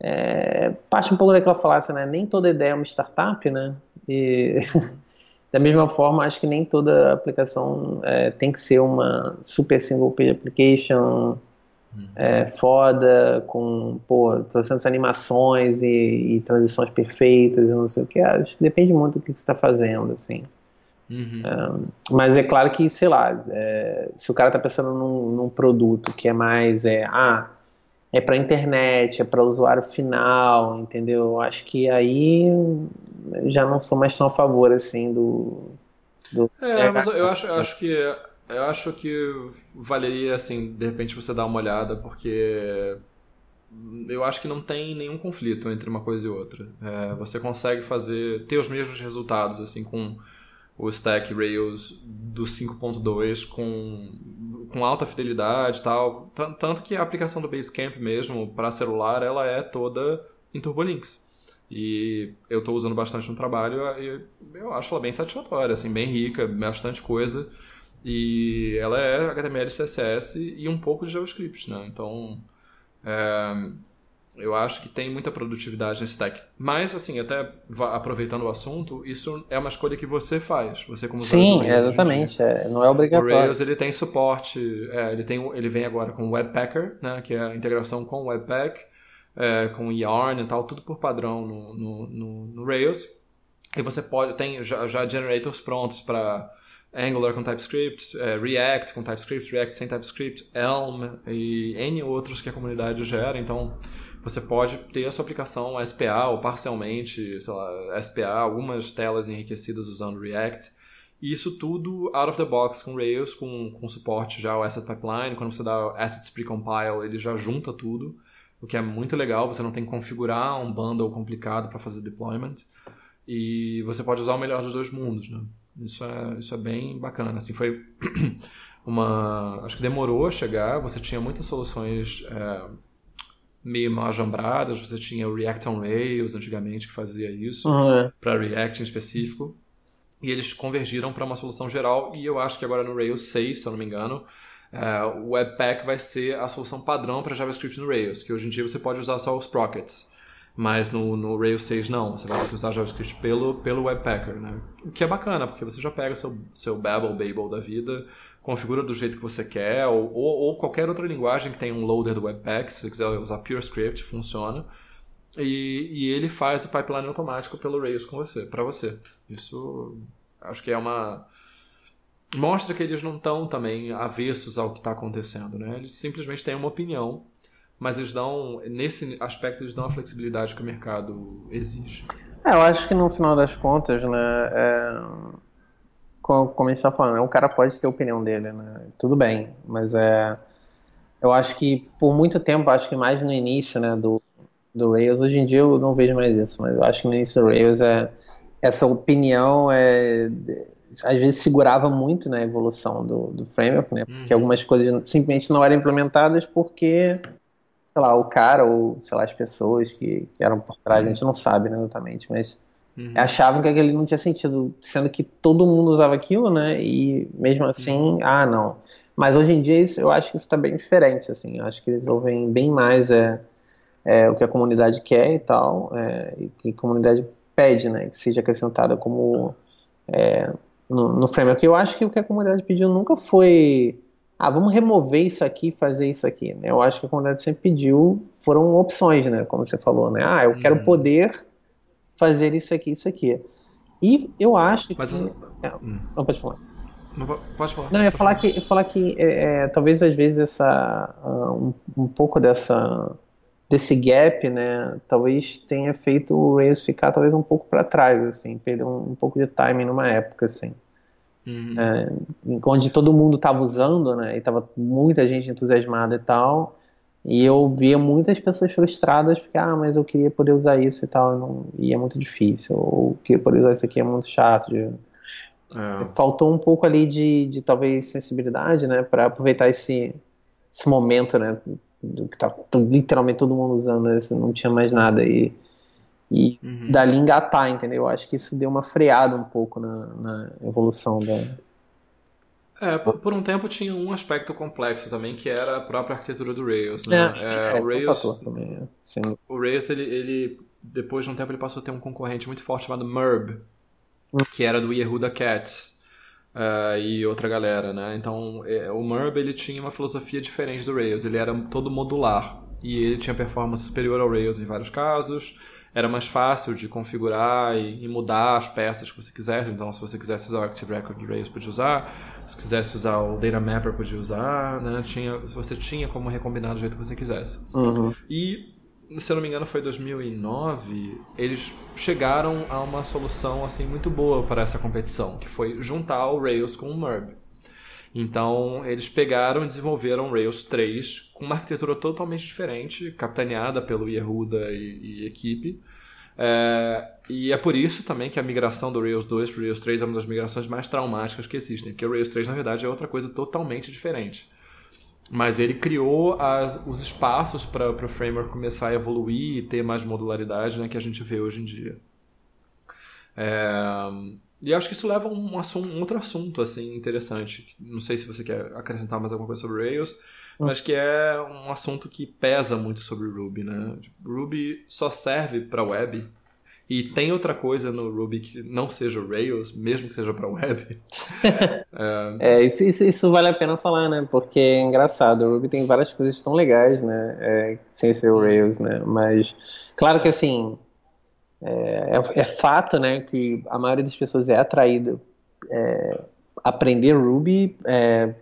é, parte um pouco daquela falácia, né? Nem toda ideia é uma startup, né? E da mesma forma, acho que nem toda aplicação é, tem que ser uma super single page application. É, foda, com, pô, trocentas animações e, e, transições perfeitas e não sei o que. Acho que depende muito do que você está fazendo, assim. Uhum. É, mas é claro que, sei lá, é, se o cara está pensando num, num, produto que é mais, é, ah, é para internet, é para usuário final, entendeu? Acho que aí já não sou mais tão a favor assim do. do é, mas eu acho, eu acho que eu acho que valeria assim, de repente você dar uma olhada, porque eu acho que não tem nenhum conflito entre uma coisa e outra. É, você consegue fazer ter os mesmos resultados assim com o stack Rails do 5.2 com, com alta fidelidade e tal. Tanto que a aplicação do Basecamp mesmo para celular ela é toda em Turbolinks. E eu estou usando bastante no trabalho e eu acho ela bem satisfatória, assim, bem rica, bastante coisa. E ela é HTML, CSS e um pouco de JavaScript, né? Então, é, eu acho que tem muita produtividade nesse stack. Mas, assim, até aproveitando o assunto, isso é uma escolha que você faz. Você como Sim, exatamente. É, não é obrigatório. O Rails ele tem suporte, é, ele, tem, ele vem agora com o Webpacker, né, que é a integração com o Webpack, é, com Yarn e tal, tudo por padrão no, no, no, no Rails. E você pode, tem já, já generators prontos para Angular com TypeScript, é, React com TypeScript, React sem TypeScript, Elm e N outros que a comunidade gera. Então, você pode ter a sua aplicação SPA ou parcialmente, sei lá, SPA, algumas telas enriquecidas usando React. E isso tudo out of the box com Rails, com, com suporte já ao Asset Pipeline. Quando você dá Assets Precompile, ele já junta tudo, o que é muito legal. Você não tem que configurar um bundle complicado para fazer deployment. E você pode usar o melhor dos dois mundos, né? Isso é, isso é bem bacana. Assim, foi uma... Acho que demorou a chegar. Você tinha muitas soluções... É, meio mal ajambradas. Você tinha o React on Rails antigamente que fazia isso, uhum. para React em específico. E eles convergiram para uma solução geral. E eu acho que agora no Rails 6, se eu não me engano, é, o Webpack vai ser a solução padrão para JavaScript no Rails, que hoje em dia você pode usar só os Sprockets. Mas no, no Rails 6 não, você vai ter que usar JavaScript pelo, pelo Webpacker, né? O que é bacana, porque você já pega seu, seu Babel, Babel da vida, configura do jeito que você quer, ou, ou, ou, qualquer outra linguagem que tenha um loader do Webpack, se você quiser usar PureScript, funciona. E, e ele faz o pipeline automático pelo Rails com você, para você. Isso acho que é uma mostra que eles não estão também avessos ao que está acontecendo, né? Eles simplesmente têm uma opinião, mas eles dão nesse aspecto eles dão a flexibilidade que o mercado exige. É, eu acho que no final das contas, né, é como a gente está falando, né? um cara pode ter a opinião dele, né? Tudo bem, mas é. eu acho que por muito tempo, acho que mais no início, né, do, do Rails, hoje em dia eu não vejo mais isso, mas eu acho que no início do Rails é, essa opinião é, às vezes segurava muito na evolução do, do framework, né, porque uhum. algumas coisas simplesmente não eram implementadas porque, sei lá, o cara ou, sei lá, as pessoas que, que eram por trás, uhum. a gente não sabe né, exatamente, mas uhum. achavam que aquele não tinha sentido, sendo que todo mundo usava aquilo, né, e mesmo assim, uhum. ah, não mas hoje em dia isso, eu acho que isso está bem diferente, assim. Eu acho que eles ouvem bem mais é, é, o que a comunidade quer e tal, é, e que a comunidade pede, né, que seja acrescentada como é, no, no framework. Eu acho que o que a comunidade pediu nunca foi, ah, vamos remover isso aqui e fazer isso aqui. Né? Eu acho que a comunidade sempre pediu, foram opções, né, como você falou, né, ah, eu quero uhum. poder fazer isso aqui, isso aqui. E eu acho Mas, que... É, hum. Não, pode falar. Pode falar. Não, eu ia falar que, eu falar que é, é, talvez às vezes essa, uh, um, um, pouco dessa, desse gap, né, talvez tenha feito o Rails ficar talvez um pouco para trás, assim, perder um, um, pouco de timing numa época, assim. Uhum. É, onde todo mundo estava usando, né, e tava muita gente entusiasmada e tal, e eu via muitas pessoas frustradas porque, ah, mas eu queria poder usar isso e tal, e, não, e é muito difícil, ou queria poder usar isso aqui é muito chato de é. Faltou um pouco ali de, de talvez sensibilidade, né, para aproveitar esse, esse momento, né, do que tá literalmente todo mundo usando, né, não tinha mais nada e e uhum. dali engatar, entendeu? Eu acho que isso deu uma freada um pouco na, na evolução da. É, por, por, um tempo tinha um aspecto complexo também, que era a própria arquitetura do Rails, né? É, é, o Rails, é um também, o Rails, ele, ele, depois de um tempo, ele passou a ter um concorrente muito forte chamado Merb, que era do Yehuda Cats uh, e outra galera, né? Então, é, o Murb ele tinha uma filosofia diferente do Rails, ele era todo modular e ele tinha performance superior ao Rails em vários casos. Era mais fácil de configurar e, e mudar as peças que você quisesse. Então, se você quisesse usar o Active Record Rails, podia usar. Se quisesse usar o Data Mapper, podia usar. Né? Tinha, você tinha como recombinar do jeito que você quisesse. Uhum. E se eu não me engano foi 2009, eles chegaram a uma solução assim muito boa para essa competição, que foi juntar o Rails com o Merb. Então, eles pegaram e desenvolveram Rails 3 com uma arquitetura totalmente diferente, capitaneada pelo Yehuda e, e equipe. É, e é por isso também que a migração do Rails 2 para o Rails 3 é uma das migrações mais traumáticas que existem, porque o Rails 3, na verdade, é outra coisa totalmente diferente. Mas ele criou as, os espaços para o framework começar a evoluir e ter mais modularidade né, que a gente vê hoje em dia. É, e acho que isso leva a um, assunto, um, outro assunto assim interessante. Não sei se você quer acrescentar mais alguma coisa sobre Rails, hum. mas que é um assunto que pesa muito sobre o Ruby. Né? Ruby só serve para web e tem outra coisa no Ruby que não seja o Rails, mesmo que seja para web. é, é isso, isso, isso, vale a pena falar, né? Porque é engraçado, o Ruby tem várias coisas tão legais, né? É, sem ser o Rails, né? Mas, claro que assim, é, é, é fato, né? Que a maioria das pessoas é atraída é, aprender Ruby é,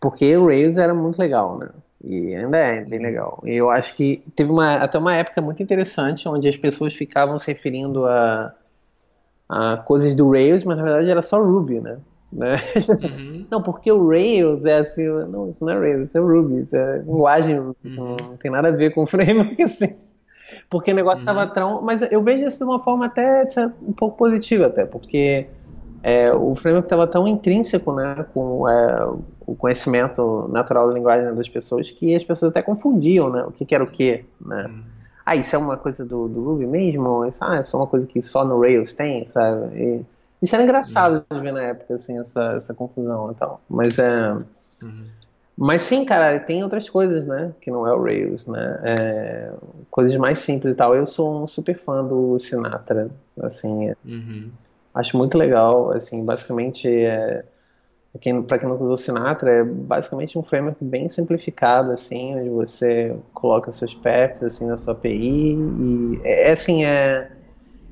porque o Rails era muito legal, né? E ainda é bem legal. E eu acho que teve uma, até uma época muito interessante onde as pessoas ficavam se referindo a, a coisas do Rails, mas na verdade era só Ruby, né? né? Uhum. Não, porque o Rails é assim, não, isso não é Rails, isso é Ruby, isso é linguagem Ruby, uhum. não tem nada a ver com framework assim. Porque o negócio estava uhum. tão. Mas eu vejo isso de uma forma até um pouco positiva, até, porque é, o framework estava tão intrínseco né, com é, o conhecimento natural da linguagem das pessoas que as pessoas até confundiam né, o que, que era o que. Né? Uhum. Ah, isso é uma coisa do, do Ruby mesmo? Isso, ah, isso é uma coisa que só no Rails tem, sabe? E, isso era engraçado uhum. de ver na época, assim, essa, essa confusão e tal. Mas é. Uhum. Mas sim, cara, tem outras coisas, né? Que não é o Rails, né? É, coisas mais simples e tal. Eu sou um super fã do Sinatra, assim. Uhum. Acho muito legal, assim, basicamente é, quem, para quem não usou Sinatra, é basicamente um framework bem simplificado, assim, onde você coloca seus paths, assim, na sua API e é, é assim, é,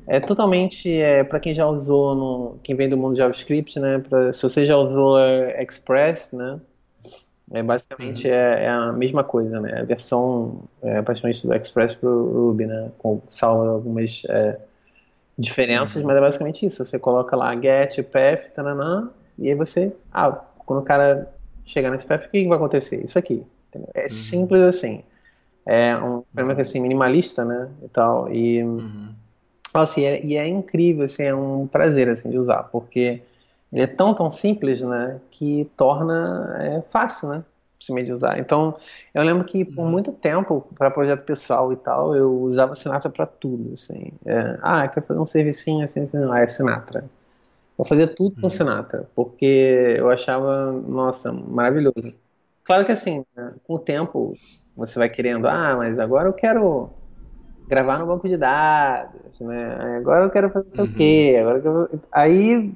é totalmente, é, para quem já usou, no, quem vem do mundo JavaScript, né, pra, se você já usou é, Express, né, é, basicamente uhum. é, é, a mesma coisa, né, a versão é, praticamente do Express para o Ruby, né, com salvo algumas é, diferenças, uhum. mas é basicamente isso. Você coloca lá get, path, tananã, e aí você. Ah, quando o cara chegar nesse path, o que vai acontecer? Isso aqui. Entendeu? É uhum. simples assim. É um framework assim, minimalista, né? E tal. E, uhum. assim, é, e é incrível, assim, é um prazer assim, de usar, porque ele é tão, tão simples, né? Que torna é, fácil, né? de usar. Então, eu lembro que por uhum. muito tempo, para projeto pessoal e tal, eu usava Sinatra para tudo, assim. É, ah, quero fazer um servicinho assim, assim, ah, é Sinatra. Eu fazia tudo com uhum. Sinatra, porque eu achava, nossa, maravilhoso. Claro que assim, né, com o tempo, você vai querendo, ah, mas agora eu quero gravar no banco de dados, né? Agora eu quero fazer uhum. o quê? Agora eu... Aí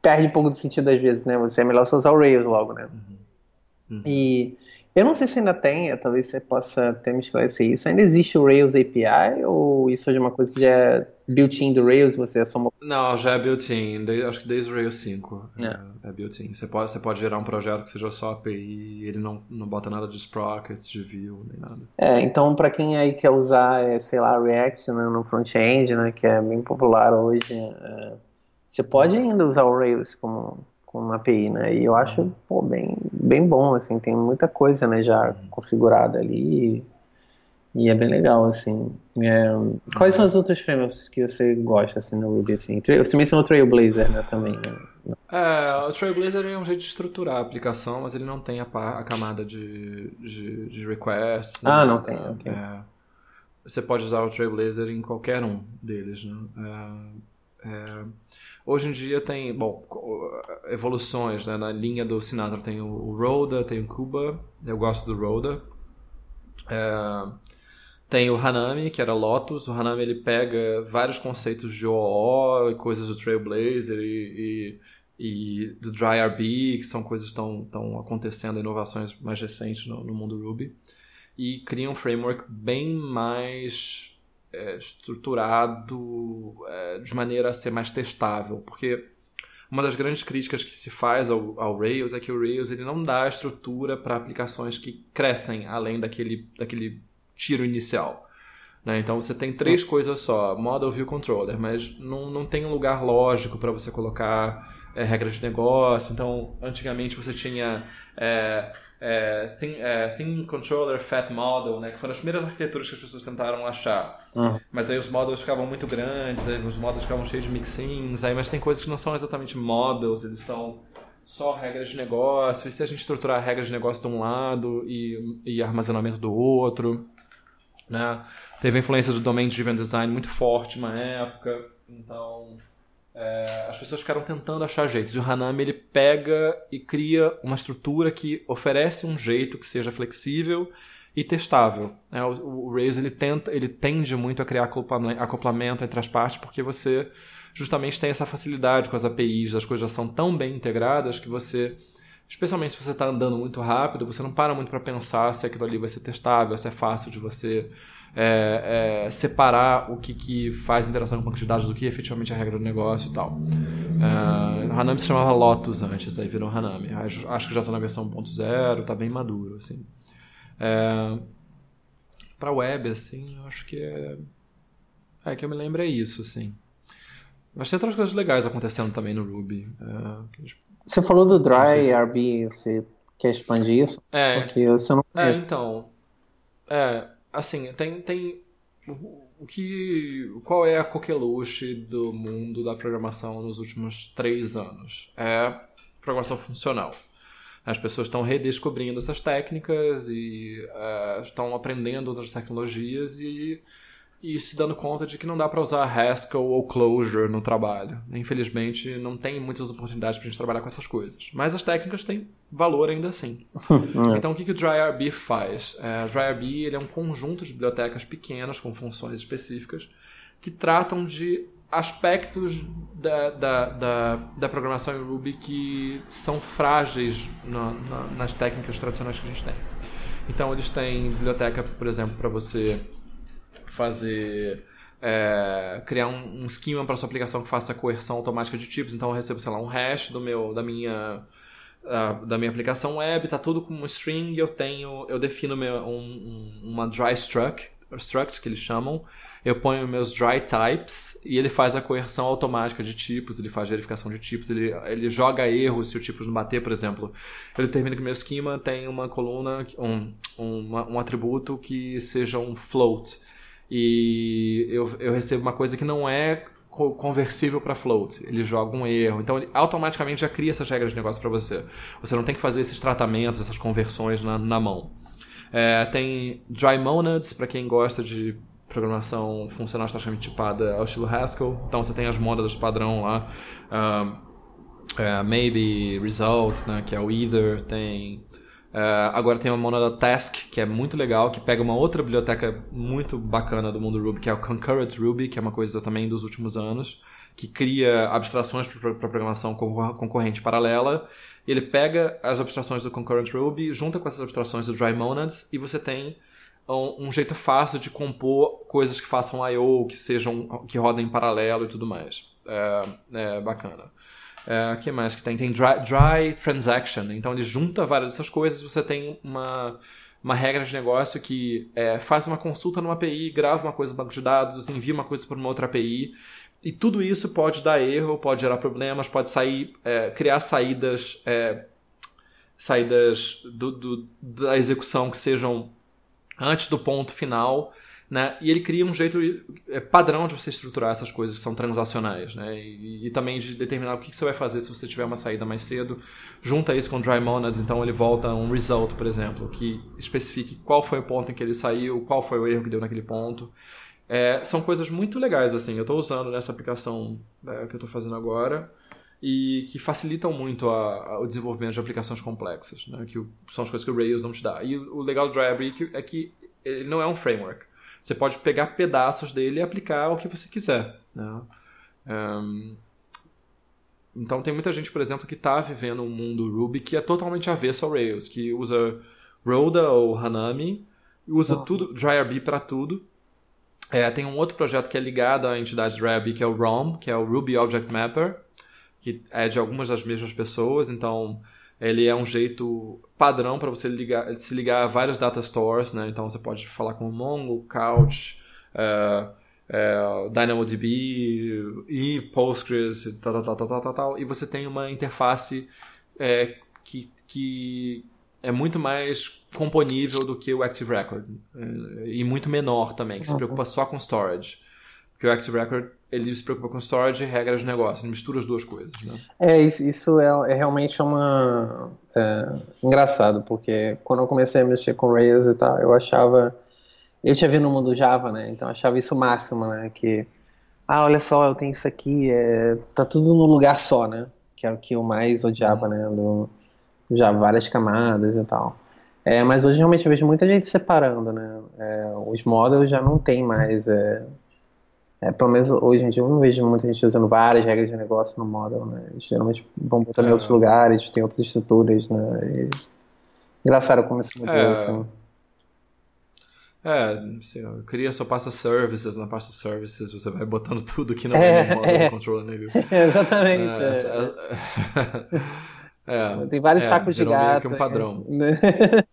perde um pouco de sentido às vezes, né? Você é melhor você usar o Rails logo, né? Uhum. Uhum. E eu não sei se ainda tem, talvez você possa até me esclarecer isso. Ainda existe o Rails API ou isso é uma coisa que já é built-in do Rails, você é só uma... Não, já é built-in, acho que desde o Rails 5 é, é, é built-in. Você pode, você pode gerar um projeto que seja só API e ele não, não bota nada de sprockets, de view, nem nada. É, então para quem aí quer usar, é, sei lá, React né, no front-end, né, que é bem popular hoje, é, você pode ainda usar o Rails como com uma API, né? E eu acho uhum. pô, bem, bem bom, assim, tem muita coisa, né, já uhum. configurada ali e, é bem legal, assim. É, quais são os outros frameworks que você gosta, assim, no Ruby, assim? Você mencionou o Trailblazer, né, também, né? É, o Trailblazer é um jeito de estruturar a aplicação, mas ele não tem a, a camada de, de, de requests. Ah, né? não tem, okay. é, Você pode usar o Trailblazer em qualquer um deles, né? É, é Hoje em dia tem, bom, evoluções, né? Na linha do Sinatra tem o Roda, tem o Cuba, eu gosto do Roda. É, tem o Hanami, que era Lotus. O Hanami ele pega vários conceitos de OO coisas do Trailblazer e, e, e do DryRB, que são coisas que estão acontecendo, inovações mais recentes no, no mundo Ruby. E cria um framework bem mais é, estruturado é, de maneira a ser mais testável, porque uma das grandes críticas que se faz ao, ao Rails é que o Rails ele não dá estrutura para aplicações que crescem além daquele, daquele tiro inicial. Né? Então você tem três coisas só: Model View Controller, mas não, não tem um lugar lógico para você colocar é, regras de negócio. Então, antigamente você tinha é, é, thing, é, thing, Controller Fat Model, né, que foram as primeiras arquiteturas que as pessoas tentaram achar. Uhum. Mas aí os models ficavam muito grandes, os models ficavam cheios de mixins, aí, mas tem coisas que não são exatamente models, eles são só regras de negócio, e se a gente estruturar regras de negócio de um lado e, e armazenamento do outro, né? Teve a influência do Domain Driven Design muito forte uma época, então é, as pessoas ficaram tentando achar jeitos. E o Hanami ele pega e cria uma estrutura que oferece um jeito que seja flexível e testável. É, o, o, Rails ele tenta, ele tende muito a criar acoplamento entre as partes porque você justamente tem essa facilidade com as APIs, as coisas já são tão bem integradas que você, especialmente se você está andando muito rápido, você não para muito para pensar se aquilo ali vai ser testável, se é fácil de você é, é, separar o que, que faz interação com o banco de dados do que efetivamente é a regra do negócio e tal. Uh, Hanami se chamava Lotus antes, aí virou Hanami. Acho que já está na versão 1.0, está bem maduro, assim. É, para web, assim, eu acho que é... É, que eu me lembro é isso, assim. Mas tem outras coisas legais acontecendo também no Ruby. É, você falou do Dry se... RB, você quer expandir isso? É. Porque você não É, então. É, assim, tem, tem o que qual é a coqueluche do mundo da programação nos últimos três anos? É programação funcional. As pessoas estão redescobrindo essas técnicas e uh, estão aprendendo outras tecnologias e e se dando conta de que não dá para usar Haskell ou Clojure no trabalho. Infelizmente, não tem muitas oportunidades para a gente trabalhar com essas coisas. Mas as técnicas têm valor ainda assim. É. então, o que, que o DryRB faz? É, o DryRB ele é um conjunto de bibliotecas pequenas com funções específicas que tratam de aspectos da, da, da, da programação em Ruby que são frágeis na, na, nas técnicas tradicionais que a gente tem. Então, eles têm biblioteca, por exemplo, para você fazer. É, criar um, um esquema para sua aplicação que faça coerção automática de tipos. Então eu recebo, sei lá, um hash do meu, da minha da minha aplicação web, tá tudo com um string, eu tenho, eu defino meu, um, um, uma dry struct, struct que eles chamam, eu ponho meus dry types e ele faz a coerção automática de tipos, ele faz verificação de tipos, ele, ele joga erros se o tipo não bater, por exemplo. Ele determina que meu esquema tem uma coluna, um, um, um atributo que seja um float. E eu, eu recebo uma coisa que não é conversível para float. Ele joga um erro. Então, ele automaticamente já cria essas regras de negócio para você. Você não tem que fazer esses tratamentos, essas conversões na, na mão. É, tem Dry Monads, para quem gosta de programação funcional estaticamente tipada ao estilo Haskell. Então você tem as modas padrão lá. Uh, maybe, results, né, que é o either. Tem Uh, agora tem uma monada Task, que é muito legal, que pega uma outra biblioteca muito bacana do mundo Ruby, que é o Concurrent Ruby, que é uma coisa também dos últimos anos, que cria abstrações para programação concorrente paralela. Ele pega as abstrações do Concurrent Ruby, junta com essas abstrações do Dry Monads, e você tem um, um, jeito fácil de compor coisas que façam I/O, que sejam que rodem em paralelo e tudo mais. É, é bacana. É, que mais que tem? Tem dry, dry transaction. Então ele junta várias dessas coisas. Você tem uma uma regra de negócio que é, faz uma consulta numa API, grava uma coisa no banco de dados, envia uma coisa para uma outra API. E tudo isso pode dar erro, pode gerar problemas, pode sair, é, criar saídas, é, saídas do, do, da execução que sejam antes do ponto final, né? E ele cria um jeito é, padrão de você estruturar essas coisas que são transacionais, né? E, e também de determinar o que, que, você vai fazer se você tiver uma saída mais cedo. Junta isso com Dry Monads, então ele volta a um result, por exemplo, que especifique qual foi o ponto em que ele saiu, qual foi o erro que deu naquele ponto. É, são coisas muito legais, assim. Eu estou usando nessa aplicação né, que eu estou fazendo agora e que facilitam muito a, a, o desenvolvimento de aplicações complexas, né? que são as coisas que o Rails não te dá. E o, o legal do Drybrick é que ele não é um framework. Você pode pegar pedaços dele e aplicar o que você quiser. Né? Um, então tem muita gente, por exemplo, que está vivendo um mundo Ruby que é totalmente avesso ao Rails, que usa Rhoda ou Hanami, usa oh. tudo, DryRB para tudo. É, tem um outro projeto que é ligado à entidade DryRB, que é o ROM, que é o Ruby Object Mapper, que é de algumas das mesmas pessoas, então ele é um jeito padrão para você ligar, se ligar a vários data stores, né? Então você pode falar com o Mongo, Couch, uh, uh, DynamoDB e Postgres, tal, tal, tal, tal, tal, tal, e você tem uma interface é, que, que é muito mais componível do que o Active Record e muito menor também, que se preocupa só com storage. Porque o Active Record ele se preocupa com storage e regras de negócio, ele mistura as duas coisas. Né? É, isso é, é realmente uma. É, engraçado, porque quando eu comecei a mexer com Rails e tal, eu achava. Eu tinha vindo no mundo Java, né? Então eu achava isso o máximo, né? Que. Ah, olha só, eu tenho isso aqui, é, tá tudo no lugar só, né? Que é o que eu mais odiava, né? Do, já várias camadas e tal. É, mas hoje realmente eu vejo muita gente separando, né? É, os models já não tem mais. É, é, pelo menos hoje em dia eu não vejo muita gente usando várias regras de negócio no model, né? Eles geralmente vão botar é. em outros lugares, tem outras estruturas, né? E... Engraçado como isso mudou, é... assim. É, você cria sua pasta services, na pasta services você vai botando tudo que não é, é no model é. controller, né? Exatamente. É, é. É, Tem vários é, sacos de gato. que um padrão. Né?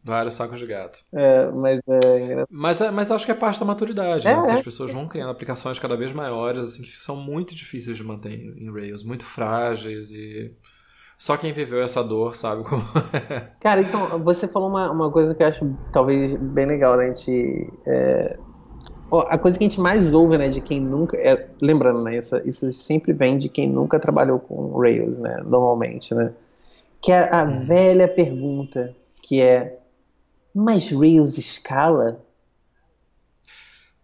vários sacos de gato. É, mas é mas, é, mas acho que é parte da maturidade, é, né? Porque as pessoas vão criando aplicações cada vez maiores, assim, que são muito difíceis de manter em Rails, muito frágeis e. Só quem viveu essa dor sabe como é. Cara, então, você falou uma, uma coisa que eu acho talvez bem legal, né? A gente. É... a coisa que a gente mais ouve, né, de quem nunca. É, lembrando, né? Isso, isso sempre vem de quem nunca trabalhou com Rails, né? Normalmente, né? Que é a hum. velha pergunta, que é, mas Rails escala?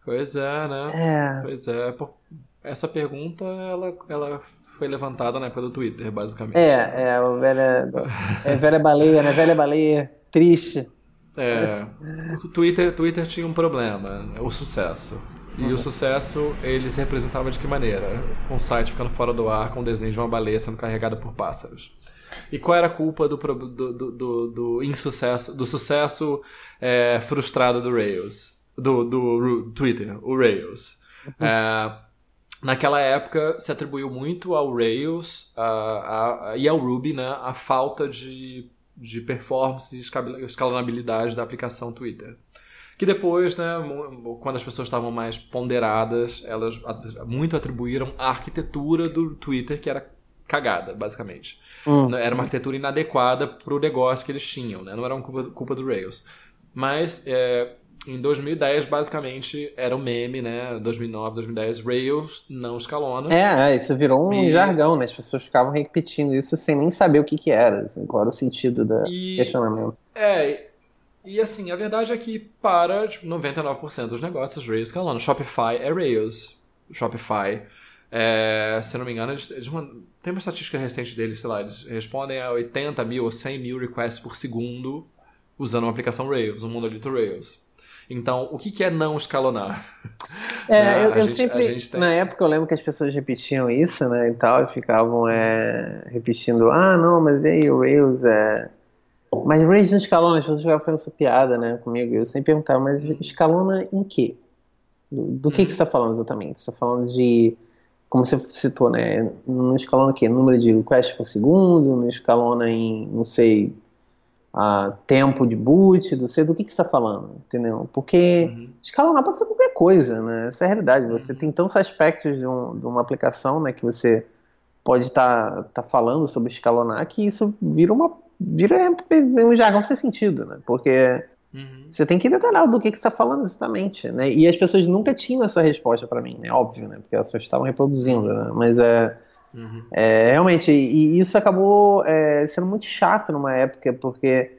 Pois é, né? É. Pois é. Essa pergunta, ela, ela foi levantada na época do Twitter, basicamente. É, é, o velha, é velha baleia, né? Velha baleia, triste. É, o Twitter, Twitter tinha um problema, o sucesso. E uhum. o sucesso, eles representavam de que maneira? Um site ficando fora do ar com um desenho de uma baleia sendo carregada por pássaros. E qual era a culpa do, do, do, do, do insucesso, do sucesso é, frustrado do Rails? Do, do Twitter, o Rails. Uhum. É, naquela época se atribuiu muito ao Rails a, a, e ao Ruby né, a falta de, de performance e escalabilidade da aplicação Twitter. Que depois, né, quando as pessoas estavam mais ponderadas, elas muito atribuíram a arquitetura do Twitter, que era cagada, basicamente. Hum. Era uma arquitetura inadequada para o negócio que eles tinham, né? Não era uma culpa, culpa do Rails. Mas é, em 2010, basicamente, era um meme, né? 2009, 2010, Rails não escalona. É, é, isso virou um e... jargão, né? As pessoas ficavam repetindo isso sem nem saber o que, que era, assim, qual era o sentido do e... questionamento. É, e assim, a verdade é que para tipo, 99% dos negócios, Rails escalona. Shopify é Rails. Shopify, é, se não me engano, eles, eles tem uma estatística recente deles, sei lá, eles respondem a 80 mil ou 100 mil requests por segundo usando uma aplicação Rails, um monolito Rails. Então, o que, que é não escalonar? É, né? eu, eu gente, sempre, tem... na época eu lembro que as pessoas repetiam isso, né, e tal, e ficavam é, repetindo, ah, não, mas e aí, o Rails é... Mas Rails não escalona, as pessoas ficavam fazendo essa piada, né, comigo, eu sempre perguntava, mas escalona em quê? Do, do que, que você está falando exatamente? Você está falando de, como você citou, né, não escalona o quê? Número de requests por segundo, não escalona em, não sei, a tempo de boot, do sei do que, que você está falando, entendeu? Porque uhum. escalonar pode ser qualquer coisa, né? Essa é a realidade. Você uhum. tem tantos aspectos de, um, de, uma aplicação, né, que você pode estar tá, tá falando sobre escalonar, que isso vira uma vira um jargão sem sentido, né? Porque uhum. você tem que detalhar do que, que você está falando exatamente, né? E as pessoas nunca tinham essa resposta para mim, né? Óbvio, né? Porque elas só estavam reproduzindo, né? Mas é Uhum. É, realmente, e, isso acabou é, sendo muito chato numa época, porque,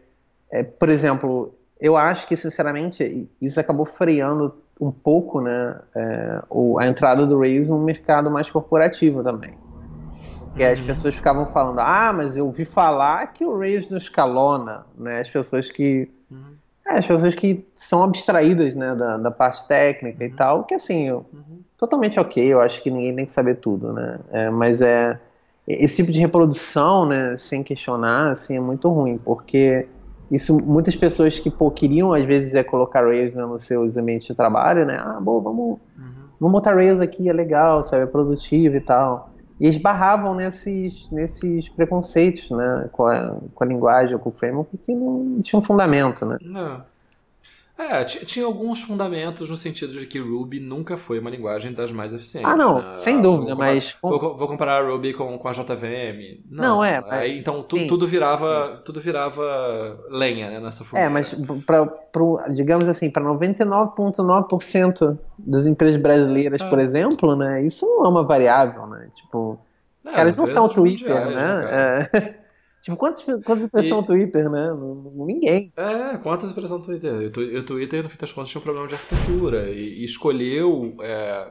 é, por exemplo, eu acho que, sinceramente, isso acabou freando um pouco né, é, a entrada do Rails no mercado mais corporativo também. Porque uhum. as pessoas ficavam falando, ah, mas eu ouvi falar que o Rails não escalona, né? As pessoas que... Uhum. É, as pessoas que são abstraídas né, da, da parte técnica e uhum. tal, que assim, eu, uhum totalmente ok, eu acho que ninguém tem que saber tudo, né? É, mas é esse tipo de reprodução, né, sem questionar, assim, é muito ruim, porque isso muitas pessoas que pô, queriam às vezes é colocar Rails né, nos seus ambientes de trabalho, né? Ah, bom, vamos, uhum. vamos botar Rails aqui, é legal, sabe, é produtivo e tal. E esbarravam nesses, nesses preconceitos, né, com a, com a linguagem ou com o framework que não tinham fundamento, né? Não. É, tinha alguns fundamentos no sentido de que Ruby nunca foi uma linguagem das mais eficientes. Ah, não, né? sem dúvida, vou mas. Vou, vou, comparar Ruby com, com a JVM. Não, não é. Mas... então tu, tudo virava tudo virava lenha né, nessa fogueira. É, mas pra, pra, digamos assim, para 99,9% das empresas brasileiras, ah. por exemplo, né, isso não é uma variável, né? Tipo, é, elas não são Twitter, mundiais, né? né Tipo, quantas, quantas pessoas e... Twitter, né? Ninguém. É, quantas no Twitter? O Twitter, no fim das contas, tinha um problema de arquitetura e, e escolheu é,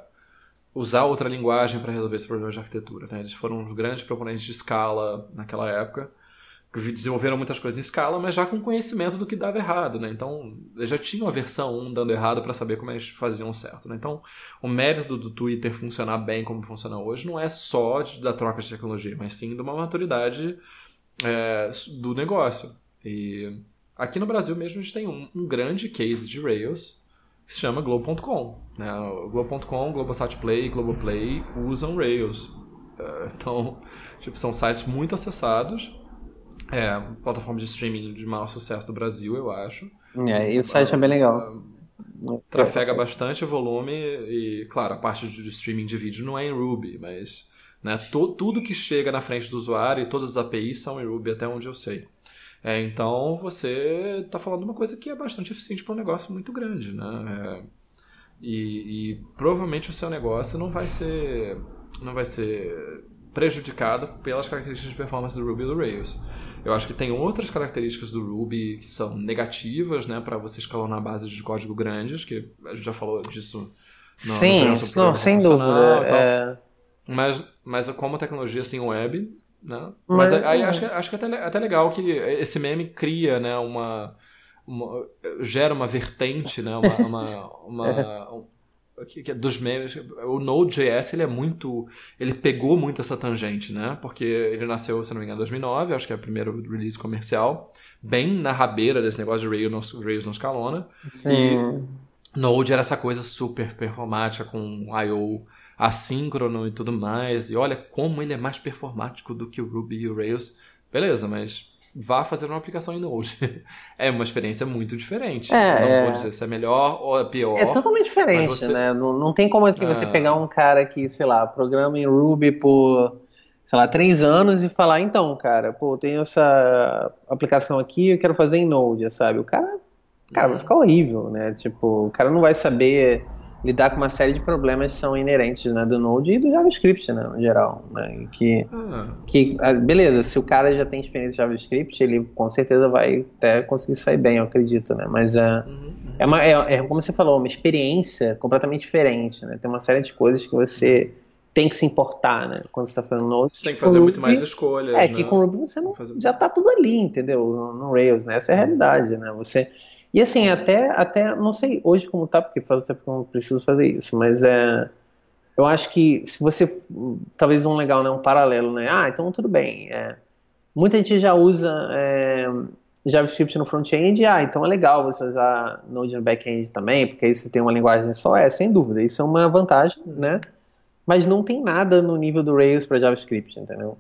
usar outra linguagem para resolver esse problema de arquitetura. Né? Eles foram os grandes proponentes de escala naquela época, que desenvolveram muitas coisas em escala, mas já com conhecimento do que dava errado. Né? Então, já tinham a versão 1 dando errado para saber como eles faziam certo. Né? Então, o mérito do Twitter funcionar bem como funciona hoje não é só de, da troca de tecnologia, mas sim de uma maturidade é, do negócio. E aqui no Brasil mesmo a gente tem um, um grande case de Rails que se chama Globo.com. Né? Globo.com, Globosat Play, Globoplay usam Rails. É, então, tipo, são sites muito acessados. É, plataforma de streaming de maior sucesso do Brasil, eu acho. É, e o site é bem legal. Trafega bastante volume e, claro, a parte de streaming de vídeo não é em Ruby, mas né? tudo que chega na frente do usuário e todas as APIs são em Ruby, até onde eu sei. É, então você está falando uma coisa que é bastante eficiente para um negócio muito grande. Né? É, e, e, provavelmente o seu negócio não vai ser, não vai ser prejudicado pelas características de performance do Ruby e do Rails. Eu acho que tem outras características do Ruby que são negativas né, para você escalonar bases de código grandes, que a gente já falou disso no, Sim, no não, sem dúvida. É... Mas, mas como tecnologia assim, web, né? Mas, mas aí acho que, acho que é até, até legal que esse meme cria, né, uma, uma gera uma vertente, né, uma, uma, uma um, que, é dos memes, o Node.js ele é muito, ele pegou muito essa tangente, né? Porque ele nasceu, se não me engano, em 2009, acho que é o primeiro release comercial, bem na rabeira desse negócio de Rails, Rails não escalona. Sim. E Node era essa coisa super performática com I/O assíncrono e tudo mais. E olha como ele é mais performático do que o Ruby e o Rails. Beleza, mas vá fazer uma aplicação em Node. é uma experiência muito diferente. É, não é... vou dizer se é melhor ou é pior. É totalmente diferente, você... né? Não, não tem como assim é... você pegar um cara que, sei lá, programa em Ruby por, sei lá, três anos e falar, então, cara, pô, tenho essa aplicação aqui, eu quero fazer em Node, sabe? O cara, cara, vai uhum. ficar horrível, né? Tipo, o cara não vai saber lidar com uma série de problemas que são inerentes né, do Node e do JavaScript, né, no geral. Né, que, ah. que, ah, beleza, se o cara já tem experiência de JavaScript, ele com certeza vai até conseguir sair bem, eu acredito, né? Mas é, uhum. é, uma, é, é, como você falou, uma experiência completamente diferente, né? Tem uma série de coisas que você tem que se importar, né? Quando você está fazendo Node. Você tem que fazer Ruby, muito mais escolhas. É, né? que com Ruby você não, já está tudo ali, entendeu? No, no Rails, né? Essa é a realidade, né? Você e assim, até, até não sei hoje como tá, porque faz tempo que eu não preciso fazer isso, mas é. Eu acho que se você. Talvez um legal, né? Um paralelo, né? Ah, então tudo bem. É, muita gente já usa é, JavaScript no front-end, ah, então é legal você usar Node no back-end também, porque aí você tem uma linguagem só, é, sem dúvida, isso é uma vantagem, né? Mas não tem nada no nível do Rails para JavaScript, entendeu?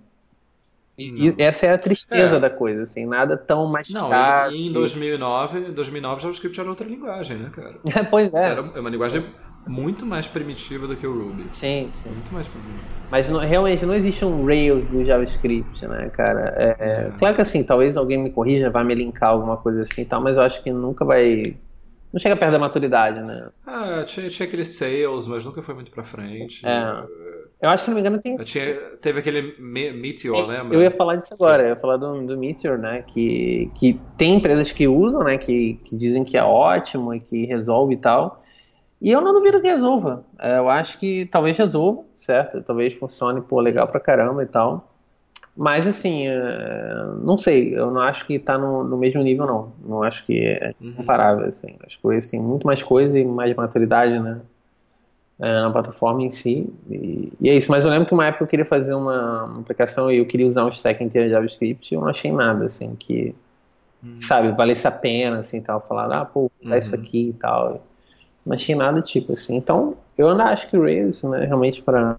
E, essa é a tristeza é. da coisa, assim, nada tão mais Não, caro. E, em 2009, 2009 JavaScript era outra linguagem, né, cara? É, pois é. Era uma linguagem muito mais primitiva do que o Ruby. Sim, sim. Muito mais primitiva. Mas não, realmente não existe um Rails do JavaScript, né, cara? É, é. é. Claro que assim, talvez alguém me corrija, vai me linkar alguma coisa assim e tal, mas eu acho que nunca vai. Não chega perto da maturidade, né? Ah, tinha, tinha aquele sales, mas nunca foi muito pra frente. É. Eu acho, se não me engano, tem. Tinha, teve aquele Meteor, né? Eu ia falar disso agora, eu ia falar do, do Meteor, né? Que, que tem empresas que usam, né? Que, que dizem que é ótimo e que resolve e tal. E eu não duvido que resolva. É, eu acho que talvez resolva, certo? Talvez funcione, pô, legal pra caramba e tal. Mas assim, é, não sei, eu não acho que tá no, no mesmo nível, não. Não acho que é uhum. comparável, assim. Acho que assim, muito mais coisa e mais maturidade, né? É, na plataforma em si. E, e, é isso. Mas eu lembro que uma época eu queria fazer uma, uma aplicação e eu queria usar um stack inteiro de JavaScript e eu não achei nada, assim, que, uhum. sabe, valesse a pena, assim, tal. Falar, ah, pô, usar uhum. isso aqui e tal. Não achei nada tipo assim. Então, eu ainda acho que o Rails, né, realmente para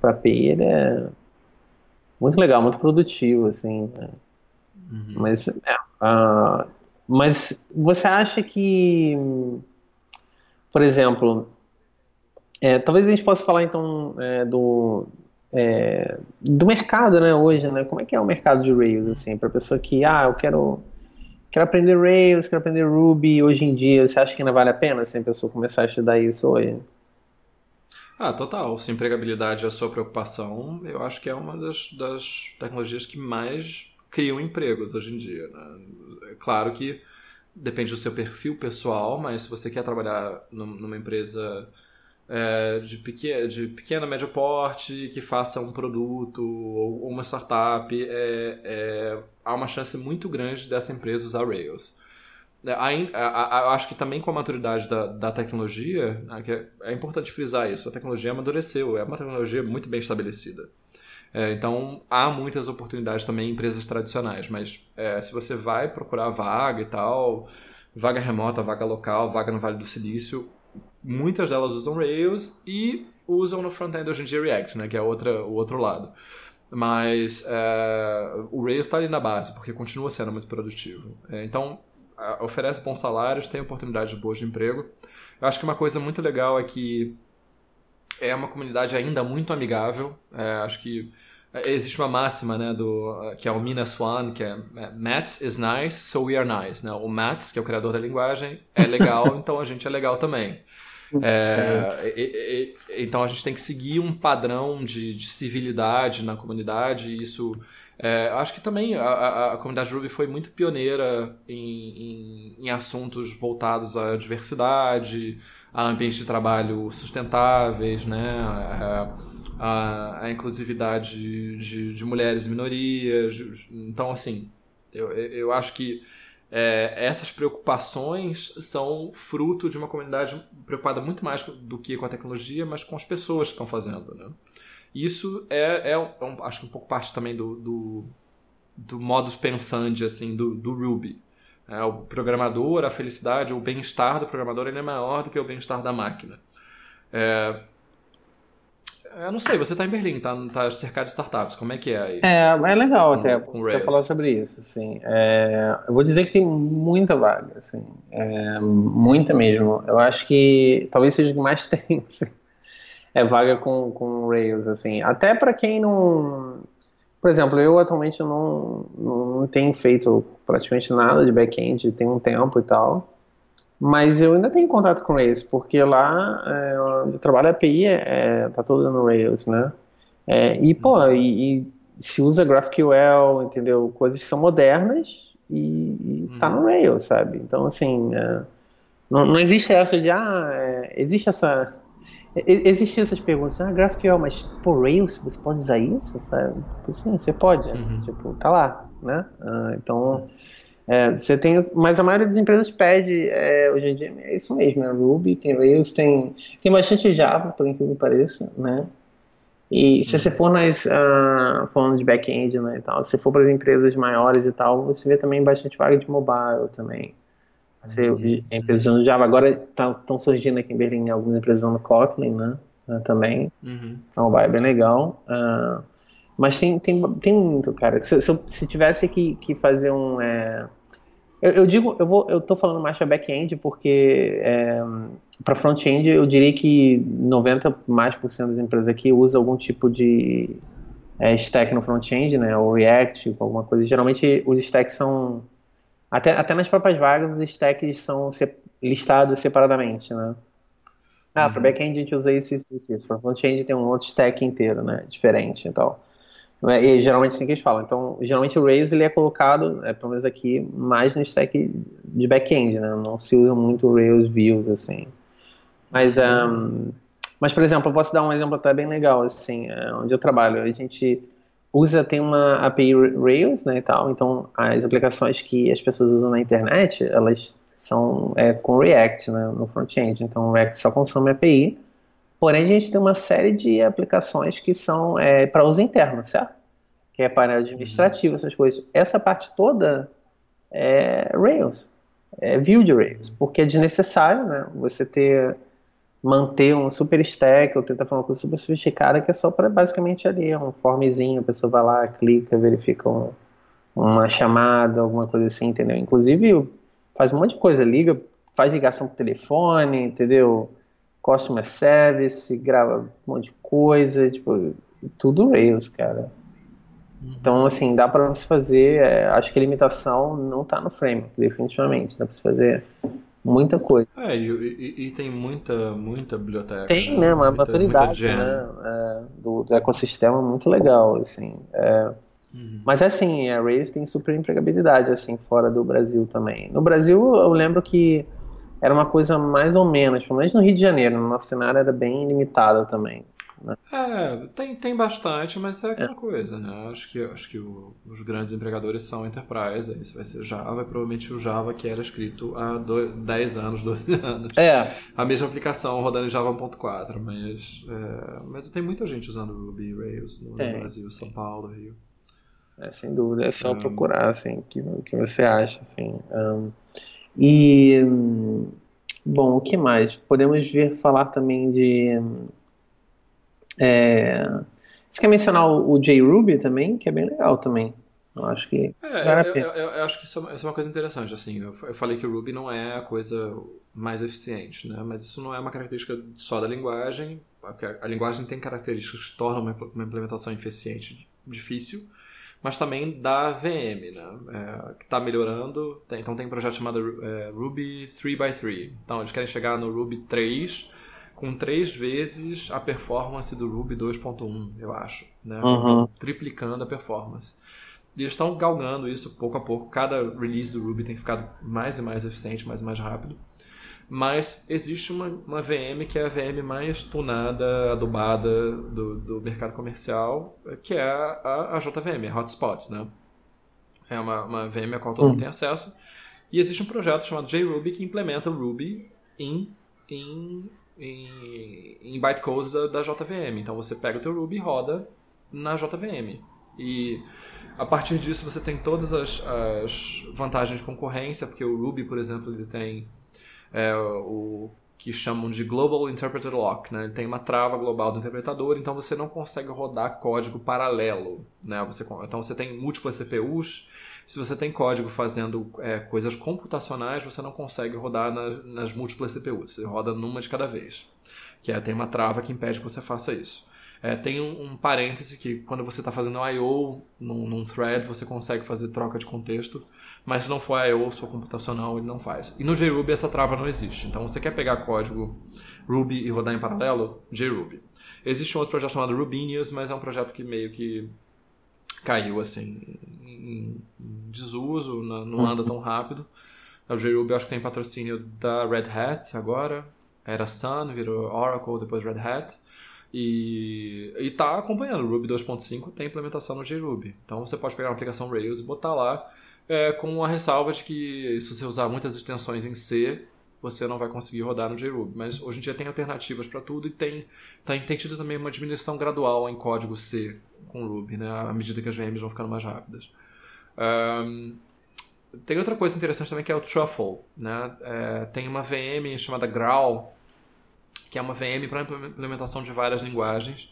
para API, ele é muito legal, muito produtivo, assim. Né? Uhum. Mas, é, uh, mas você acha que, por exemplo, é, talvez a gente possa falar então é, do, é, do mercado, né, hoje, né? Como é que é o mercado de Rails, assim, para pessoa que, ah, eu quero, quero aprender Rails, quero aprender Ruby hoje em dia, você acha que ainda vale a pena, assim, a pessoa começar a estudar isso hoje? Ah, total. Se empregabilidade é a sua preocupação, eu acho que é uma das, das tecnologias que mais criam empregos hoje em dia. Né? É claro que depende do seu perfil pessoal, mas se você quer trabalhar numa empresa é, de, pequeno, de pequeno, médio porte que faça um produto ou uma startup, é, é, há uma chance muito grande dessa empresa usar Rails. É, eu acho que também com a maturidade da, da tecnologia, né, é, é, importante frisar isso, a tecnologia amadureceu, é uma tecnologia muito bem estabelecida. É, então, há muitas oportunidades também em empresas tradicionais, mas se você vai procurar vaga e tal, vaga remota, vaga local, vaga no Vale do Silício, muitas delas usam Rails e usam no front-end hoje em dia React, né, que é outra, o outro lado. Mas é, o Rails está ali na base, porque continua sendo muito produtivo. É, então, oferece bons salários, tem oportunidades boas de emprego. Eu acho que uma coisa muito legal é que é uma comunidade ainda muito amigável. É, acho que existe uma máxima, né, do, que é o Mina Swan, que é, é Matt is nice, so we are nice. Né? O Matt, que é o criador da linguagem, é legal, então a gente é legal também. É, e, e, então a gente tem que seguir um padrão de, de civilidade na comunidade. E isso, é, acho que também a, a, comunidade Ruby foi muito pioneira em, em, em assuntos voltados à diversidade, a ambientes de trabalho sustentáveis, né? A, a, inclusividade de, de mulheres e minorias. Então, assim, eu, eu acho que é, essas preocupações são fruto de uma comunidade preocupada muito mais do que com a tecnologia, mas com as pessoas que estão fazendo. Né? Isso é, é, é um, acho que um pouco parte também do, do, do modus pensandi assim, do, do Ruby. É, o programador, a felicidade, o bem-estar do programador ele é maior do que o bem-estar da máquina. Eu não sei, você está em Berlim, tá, tá cercado de startups, como é que é aí? É, é legal com, até com você falar sobre isso, assim. É, eu vou dizer que tem muita vaga, assim, é, muita mesmo. Eu acho que talvez seja o que mais tem, assim, é vaga com, com Rails, assim. Até para quem não... Por exemplo, eu atualmente não, não tenho feito praticamente nada de back-end, tem um tempo e tal. Mas eu ainda tenho contato com Rails, porque lá é, onde eu trabalho a API é, tá toda no Rails, né? É, e, pô, uhum. e, e, se usa GraphQL, entendeu? Coisas que são modernas e, e tá no uhum. Rails, sabe? Então, assim, é, não, não existe essa de, ah, é, existe essa... Existem essas perguntas, ah, GraphQL, mas por Rails você pode usar isso, sabe? Sim, você pode, uhum. tipo, tá lá, né? Ah, então... Uhum. É, você tem, mas a maioria das empresas pede é, hoje em dia é isso mesmo, é Ruby, tem Rails, tem, tem bastante Java, por incrível que pareça, né? E se você for nas uh, falando de back-end, né, e tal, se for para as empresas maiores e tal, você vê também bastante vaga de mobile também. Você uhum. empresas usando Java agora estão tá, surgindo aqui em Berlim algumas empresas usando Kotlin, né, né também. Uhum. O mobile é bem legal. Uh, mas tem, tem, tem muito, cara. Se, se eu se tivesse que, que fazer um. É... Eu, eu, digo, eu, vou, eu tô falando mais para back-end porque é, para front-end eu diria que 90 mais por cento das empresas aqui usa algum tipo de é, stack no front-end, né? Ou React, alguma coisa. Geralmente os stacks são. Até, até nas próprias vagas os stacks são listados separadamente, né? Ah, uhum. para back-end a gente usa isso, isso, isso. Para front-end tem um outro stack inteiro, né? Diferente e tal. Né? E geralmente assim que eles falam. Então, geralmente o Rails ele é colocado, é, pelo menos aqui, mais no stack de back-end, né? Não se usa muito Rails views, assim. Mas, um, mas, por exemplo, eu posso dar um exemplo até bem legal, assim, é, onde eu trabalho. A gente usa, tem uma API Rails, né, e tal, então as aplicações que as pessoas usam na internet, elas são é, com React, né, no front-end. Então, o React só consome API, Porém, a gente tem uma série de aplicações que são é, para uso interno, certo? Que é para administrativo, essas coisas. Essa parte toda é Rails, é view de Rails, porque é desnecessário, né? Você ter manter um super stack ou tentar fazer uma coisa super sofisticada que é só para basicamente ali um formezinho, a pessoa vai lá, clica, verifica um, uma chamada, alguma coisa assim, entendeu? Inclusive faz um monte de coisa, liga, faz ligação por telefone, entendeu? Customer service, grava um monte de coisa, tipo, tudo Rails, cara. Uhum. Então, assim, dá para você fazer, é, acho que a limitação não está no framework, definitivamente, dá para você fazer muita coisa. É, e, e, e, tem muita, muita biblioteca. Tem, né, uma muita, maturidade, muita né, é, do, do, ecossistema muito legal, assim. É, uhum. Mas, assim, a Rails tem super empregabilidade, assim, fora do Brasil também. No Brasil, eu lembro que era uma coisa mais ou menos, pelo menos no Rio de Janeiro, no nosso cenário era bem limitado também. Né? É, tem, tem bastante, mas é aquela é. coisa, né? Acho que, acho que o, os grandes empregadores são Enterprise, isso vai ser Java, e provavelmente o Java que era escrito há do, 10 anos, 12 anos. É. A mesma aplicação rodando em Java 1.4, mas, é, mas tem muita gente usando Ruby Rails no, no Brasil, São Paulo, Rio. É, sem dúvida, é só um, procurar, assim, o que, que você acha, assim. Um, e, bom, o que mais? Podemos vir falar também de. É, você quer mencionar o, JRuby também, que é bem legal também. Eu acho que. É, eu, eu, eu, acho que isso é, isso é, uma coisa interessante. Assim, eu, falei que o Ruby não é a coisa mais eficiente, né? Mas isso não é uma característica só da linguagem. A, a linguagem tem características que tornam uma, uma implementação eficiente difícil mas também da VM, né? É, que está melhorando. Tem, então tem um projeto chamado é, Ruby 3x3. Então eles querem chegar no Ruby 3 com três vezes a performance do Ruby 2.1, eu acho. Né? Uhum. Triplicando a performance. E eles estão galgando isso pouco a pouco. Cada release do Ruby tem ficado mais e mais eficiente, mais e mais rápido. Mas existe uma, uma VM que é a VM mais tunada, adubada do, do mercado comercial, que é a, a JVM, a Hotspots, né? É uma, uma VM a qual todo mundo hum. tem acesso. E existe um projeto chamado JRuby que implementa o Ruby em, em, em, em bytecodes da, da JVM. Então você pega o teu Ruby e roda na JVM. E a partir disso você tem todas as, as vantagens de concorrência, porque o Ruby, por exemplo, ele tem é, o que chamam de Global Interpreter Lock, né? Ele tem uma trava global do interpretador, então você não consegue rodar código paralelo, né? Você, então você tem múltiplas CPUs. Se você tem código fazendo é, coisas computacionais, você não consegue rodar na, nas múltiplas CPUs. Você roda numa de cada vez. Que é, tem uma trava que impede que você faça isso. É, tem um, um, parêntese que quando você está fazendo I.O. Num, num, thread, você consegue fazer troca de contexto mas se não for I.O. sua computacional, ele não faz. E no JRuby essa trava não existe. Então você quer pegar código Ruby e rodar em paralelo? JRuby. Existe um outro projeto chamado Rubinius, mas é um projeto que meio que caiu assim em desuso, não anda tão rápido. O JRuby acho que tem patrocínio da Red Hat agora. Era Sun, virou Oracle, depois Red Hat. E, está acompanhando. O Ruby 2.5 tem implementação no JRuby. Então você pode pegar uma aplicação Rails e botar lá é, com a ressalva de que se você usar muitas extensões em C, você não vai conseguir rodar no JRuby. Mas hoje em dia tem alternativas para tudo e tem, tem, tem tido também uma diminuição gradual em código C com Ruby, né, à medida que as VMs vão ficando mais rápidas. Um, tem outra coisa interessante também que é o Truffle. Né? É, tem uma VM chamada Graal, que é uma VM para implementação de várias linguagens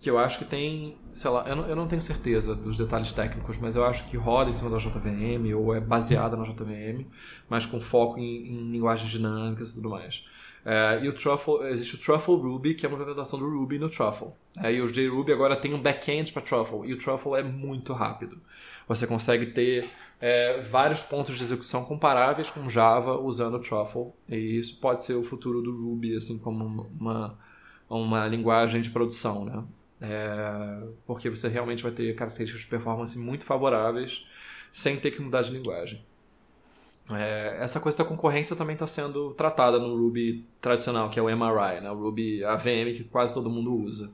que eu acho que tem, sei lá, eu não, eu não tenho certeza dos detalhes técnicos, mas eu acho que roda em cima da JVM ou é baseada na JVM, mas com foco em, em linguagens dinâmicas e tudo mais. É, e o Truffle, existe o Truffle Ruby, que é uma implementação do Ruby no Truffle. É, e o JRuby agora tem um back-end para Truffle, e o Truffle é muito rápido. Você consegue ter é, vários pontos de execução comparáveis com Java usando o Truffle, e isso pode ser o futuro do Ruby, assim como uma, uma linguagem de produção, né? É, porque você realmente vai ter características de performance muito favoráveis sem ter que mudar de linguagem. É, essa coisa da concorrência também está sendo tratada no Ruby tradicional, que é o MRI, né? o Ruby AVM que quase todo mundo usa.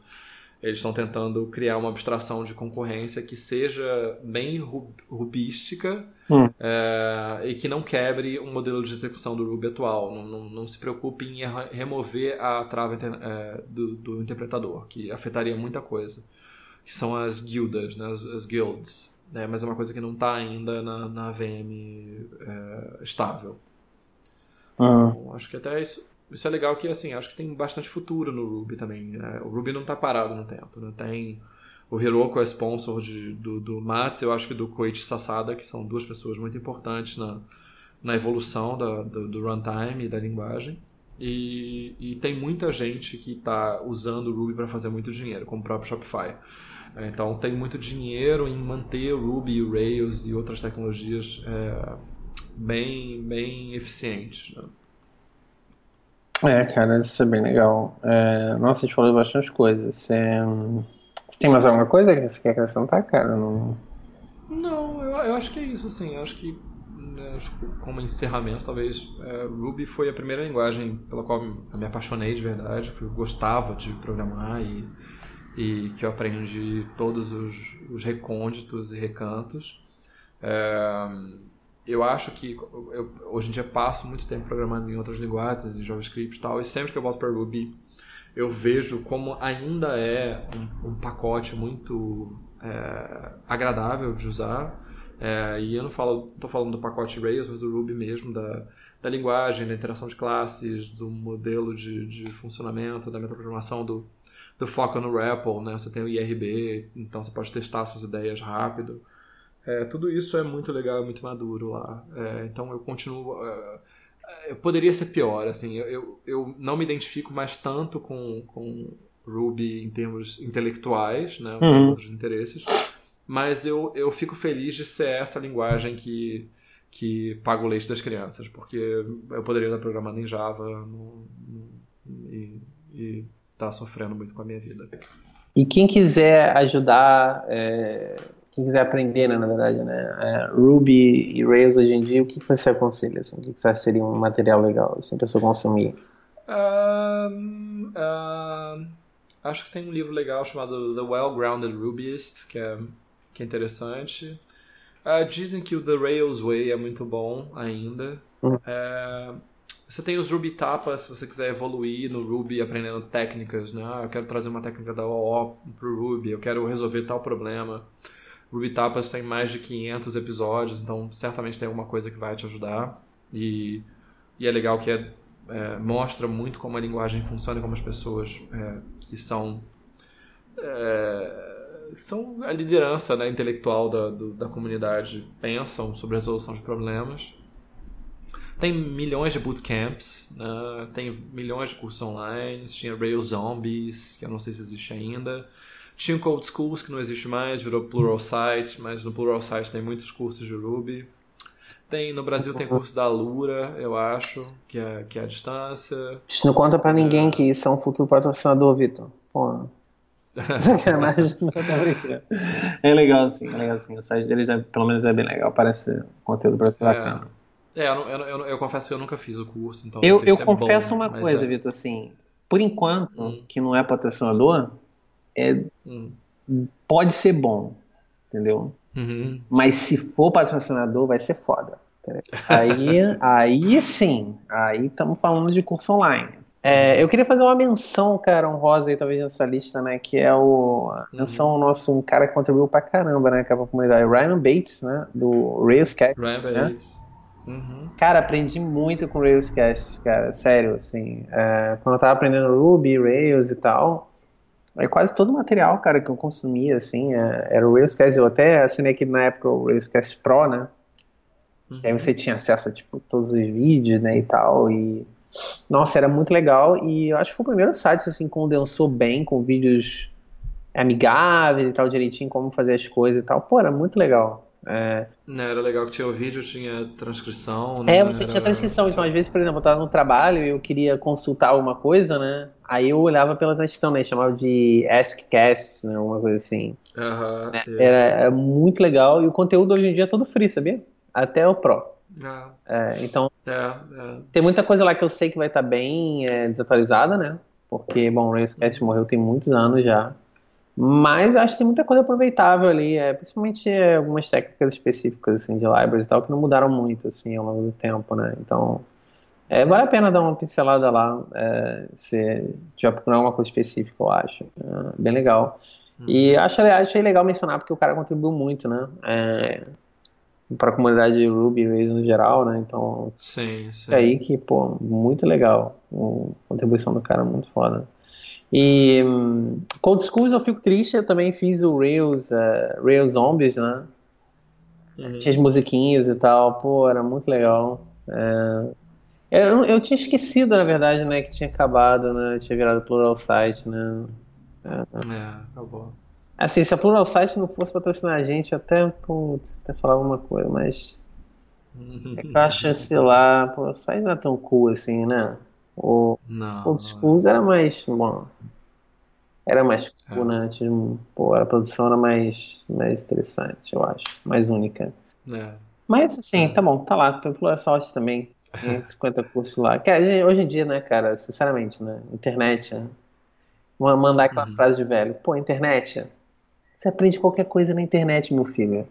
Eles estão tentando criar uma abstração de concorrência que seja bem rubística hum. é, e que não quebre o um modelo de execução do Ruby atual. Não, não, não se preocupe em remover a trava é, do, do, interpretador, que afetaria muita coisa. Que são as guildas, né, as, as guilds. Né, mas é uma coisa que não está ainda na, na VM é, estável. Uhum. Então, acho que até isso isso é legal que, assim, acho que tem bastante futuro no Ruby também. Né? O Ruby não está parado no tempo. Né? Tem o Hiroko é sponsor de, do, do Mats, eu acho que do Koichi Sasada, que são duas pessoas muito importantes na, na evolução da, do, do runtime e da linguagem. E, e tem muita gente que está usando o Ruby para fazer muito dinheiro, como o próprio Shopify. Então tem muito dinheiro em manter o Ruby, o Rails e outras tecnologias é, bem, bem eficientes. Né? É, cara, isso é bem legal. É, nossa, a gente falou bastante coisas. Você, você tem mais alguma coisa que você quer acrescentar, cara? Não, Não eu, eu acho que é isso, assim. Eu acho que, né, acho que como encerramento, talvez, é, Ruby foi a primeira linguagem pela qual eu me apaixonei de verdade, que eu gostava de programar e, e que eu aprendi todos os, os recônditos e recantos. É, eu acho que eu, hoje em dia passo muito tempo programando em outras linguagens, em JavaScript e tal, e sempre que eu volto para Ruby, eu vejo como ainda é um, um pacote muito é, agradável de usar. É, e eu não falo, estou falando do pacote Rails, mas do Ruby mesmo, da, da linguagem, da interação de classes, do modelo de, de funcionamento, da metaprogramação, do, do foco no REPL, né? Você tem o IRB, então você pode testar suas ideias rápido. É, tudo isso é muito legal, muito maduro lá. É, então eu continuo. É, poderia ser pior, assim. Eu, eu, eu, não me identifico mais tanto com, com Ruby em termos intelectuais, né? Uhum. outros interesses. Mas eu, eu fico feliz de ser essa linguagem que, que paga o leite das crianças, porque eu poderia estar programando em Java no, no, e, e tá sofrendo muito com a minha vida. E quem quiser ajudar. É quem quiser aprender, né, na verdade, né, é, Ruby e Rails hoje em dia, o que você aconselha? Assim, o que você seria um material legal, assim, a pessoa consumir? Um, um, acho que tem um livro legal chamado The Well-Grounded Rubyist, que é, que é interessante. Uh, dizem que o The Rails Way é muito bom ainda. Uhum. Uh, você tem os Ruby Tapas, se você quiser evoluir no Ruby aprendendo técnicas, né? Ah, eu quero trazer uma técnica da OO pro Ruby, eu quero resolver tal problema. Ruby Tapas tem mais de 500 episódios, então certamente tem alguma coisa que vai te ajudar. E, e é legal que é é, mostra muito como a linguagem funciona e como as pessoas é, que são é, são a liderança né, intelectual da, do, da comunidade pensam sobre a resolução de problemas. Tem milhões de bootcamps, né? tem milhões de cursos online, tinha Rails Zombies, que eu não sei se existe ainda. Tinha o Code Schools, que não existe mais, virou Plural Site, mas no Plural Site tem muitos cursos de Ruby. Tem, no Brasil tem curso da Lura, eu acho, que é, que é a distância. Isso não conta pra ninguém é. que isso é um futuro patrocinador, Vitor. Pô. Sacanagem, não tá brincando. É legal sim, é legal sim. O site deles é, pelo menos é bem legal, parece conteúdo para ser é. bacana. É, eu, eu, eu, eu, confesso que eu nunca fiz o curso, então. Eu, eu é confesso bom, uma coisa, é. Vitor, assim, por enquanto, hum. que não é patrocinador, é, hum. pode ser bom, entendeu? Uhum. Mas se for patrocinador, vai ser foda. Aí, aí sim, aí estamos falando de curso online. É, eu queria fazer uma menção, cara, honrosa aí, talvez nessa lista, né? Que é o. Menção ao nosso, um cara que contribuiu pra caramba, né? Pra comunidade. Ryan Bates, né? Do Railscast. Ryan né? Bates. Uhum. Cara, aprendi muito com Railscast, cara, sério, assim. É, quando eu tava aprendendo Ruby, Rails e tal, é quase todo o material, cara, que eu consumia, assim, é, era o Railscast. Eu até assinei aqui na época o Railscast Pro, né? Uhum. Que aí você tinha acesso a, tipo, todos os vídeos, né, e tal, e nossa, era muito legal e eu acho que foi o primeiro site assim condensou bem com vídeos amigáveis e tal direitinho como fazer as coisas e tal. Pô, era muito legal. É... Não, era legal que tinha o vídeo, tinha transcrição. Né? É, você era... tinha transcrição. Então, às vezes, por exemplo, eu estava no trabalho e eu queria consultar alguma coisa, né? Aí eu olhava pela transcrição, né? Chamava de AskCast, né? Uma coisa assim. Uhum, é, era, muito legal e o conteúdo hoje em dia é todo free, sabia? Até o Pro. É. É, então, é, é. tem muita coisa lá que eu sei que vai estar tá bem é, desatualizada, né? Porque, bom, o Railscast morreu tem muitos anos já. Mas acho que tem muita coisa aproveitável ali, é, principalmente é, algumas técnicas específicas assim, de libraries e tal, que não mudaram muito assim, ao longo do tempo, né? Então, é, vale a pena dar uma pincelada lá, é, se tiver procurar alguma coisa específica, eu acho. É, bem legal. Hum. E acho, achei legal mencionar porque o cara contribuiu muito, né? É, para a comunidade de Ruby no geral, né? Então, sim, sim. é aí que, pô, muito legal. A contribuição do cara é muito foda. E um, Cold Schools eu fico triste, eu também fiz o Rails, uh, Rails Zombies, né? Uhum. Tinha as musiquinhas e tal, pô, era muito legal. É... Eu, eu tinha esquecido, na verdade, né, que tinha acabado, né? Tinha virado plural site, né? É, é acabou. Assim, se a Plural Site não fosse patrocinar a gente, até, putz, até falar alguma coisa, mas. É que eu acho, sei lá, Plural Site não é tão cool assim, né? O não, Old Schools era mais. Bom, era mais cool, é. né? Tipo, pô, a produção era mais, mais interessante, eu acho. Mais única. É. Mas assim, é. tá bom, tá lá. Tem Plural Site também. Tem 50 cursos lá. Que, hoje em dia, né, cara, sinceramente, né? Internet, né? Mandar aquela uhum. frase de velho. Pô, internet, você aprende qualquer coisa na internet, meu filho.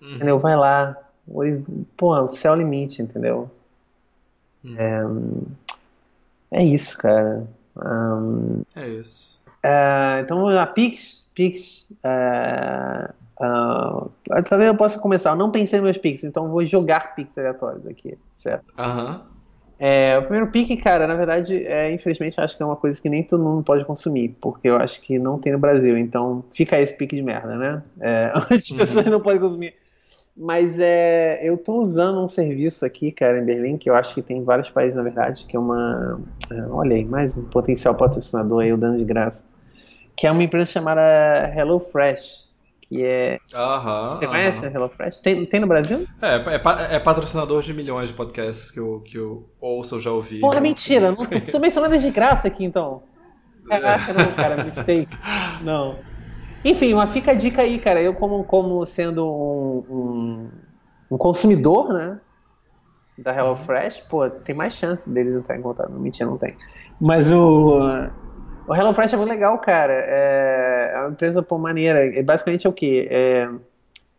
Uhum. Entendeu? Vai lá. Pô, o céu é o limite, entendeu? Uhum. É, é isso, cara. Um, é isso. Uh, então a Pix, Pix, uh, uh, talvez eu possa começar. Eu não pensei nos meus Pix, então vou jogar Pix aleatórios aqui, certo? Aham. É, o primeiro pique, cara, na verdade, é, infelizmente, acho que é uma coisa que nem todo mundo pode consumir, porque eu acho que não tem no Brasil, então fica esse pique de merda, né? É, as uhum. pessoas não podem consumir. Mas é, eu tô usando um serviço aqui, cara, em Berlim, que eu acho que tem em vários países, na verdade, que é uma. É, olha aí, mais um potencial patrocinador aí, eu dando de graça. Que é uma empresa chamada HelloFresh que é. Aham. Você conhece a HelloFresh? Tem, tem no Brasil? É, é, é, patrocinador de milhões de podcasts que eu, que eu ouço, eu já ouvi. Porra, mentira, não tô, tô mencionando de graça aqui então. Caraca, não, cara, mistake. Não. Enfim, mas fica a dica aí, cara. Eu, como, como sendo um, um, um consumidor, né? Da HelloFresh, pô, tem mais chance deles entrar em contato. Mentira, não tem. Mas o. O HelloFresh é muito legal, cara. É, é uma empresa por maneira. É, basicamente é o quê? É,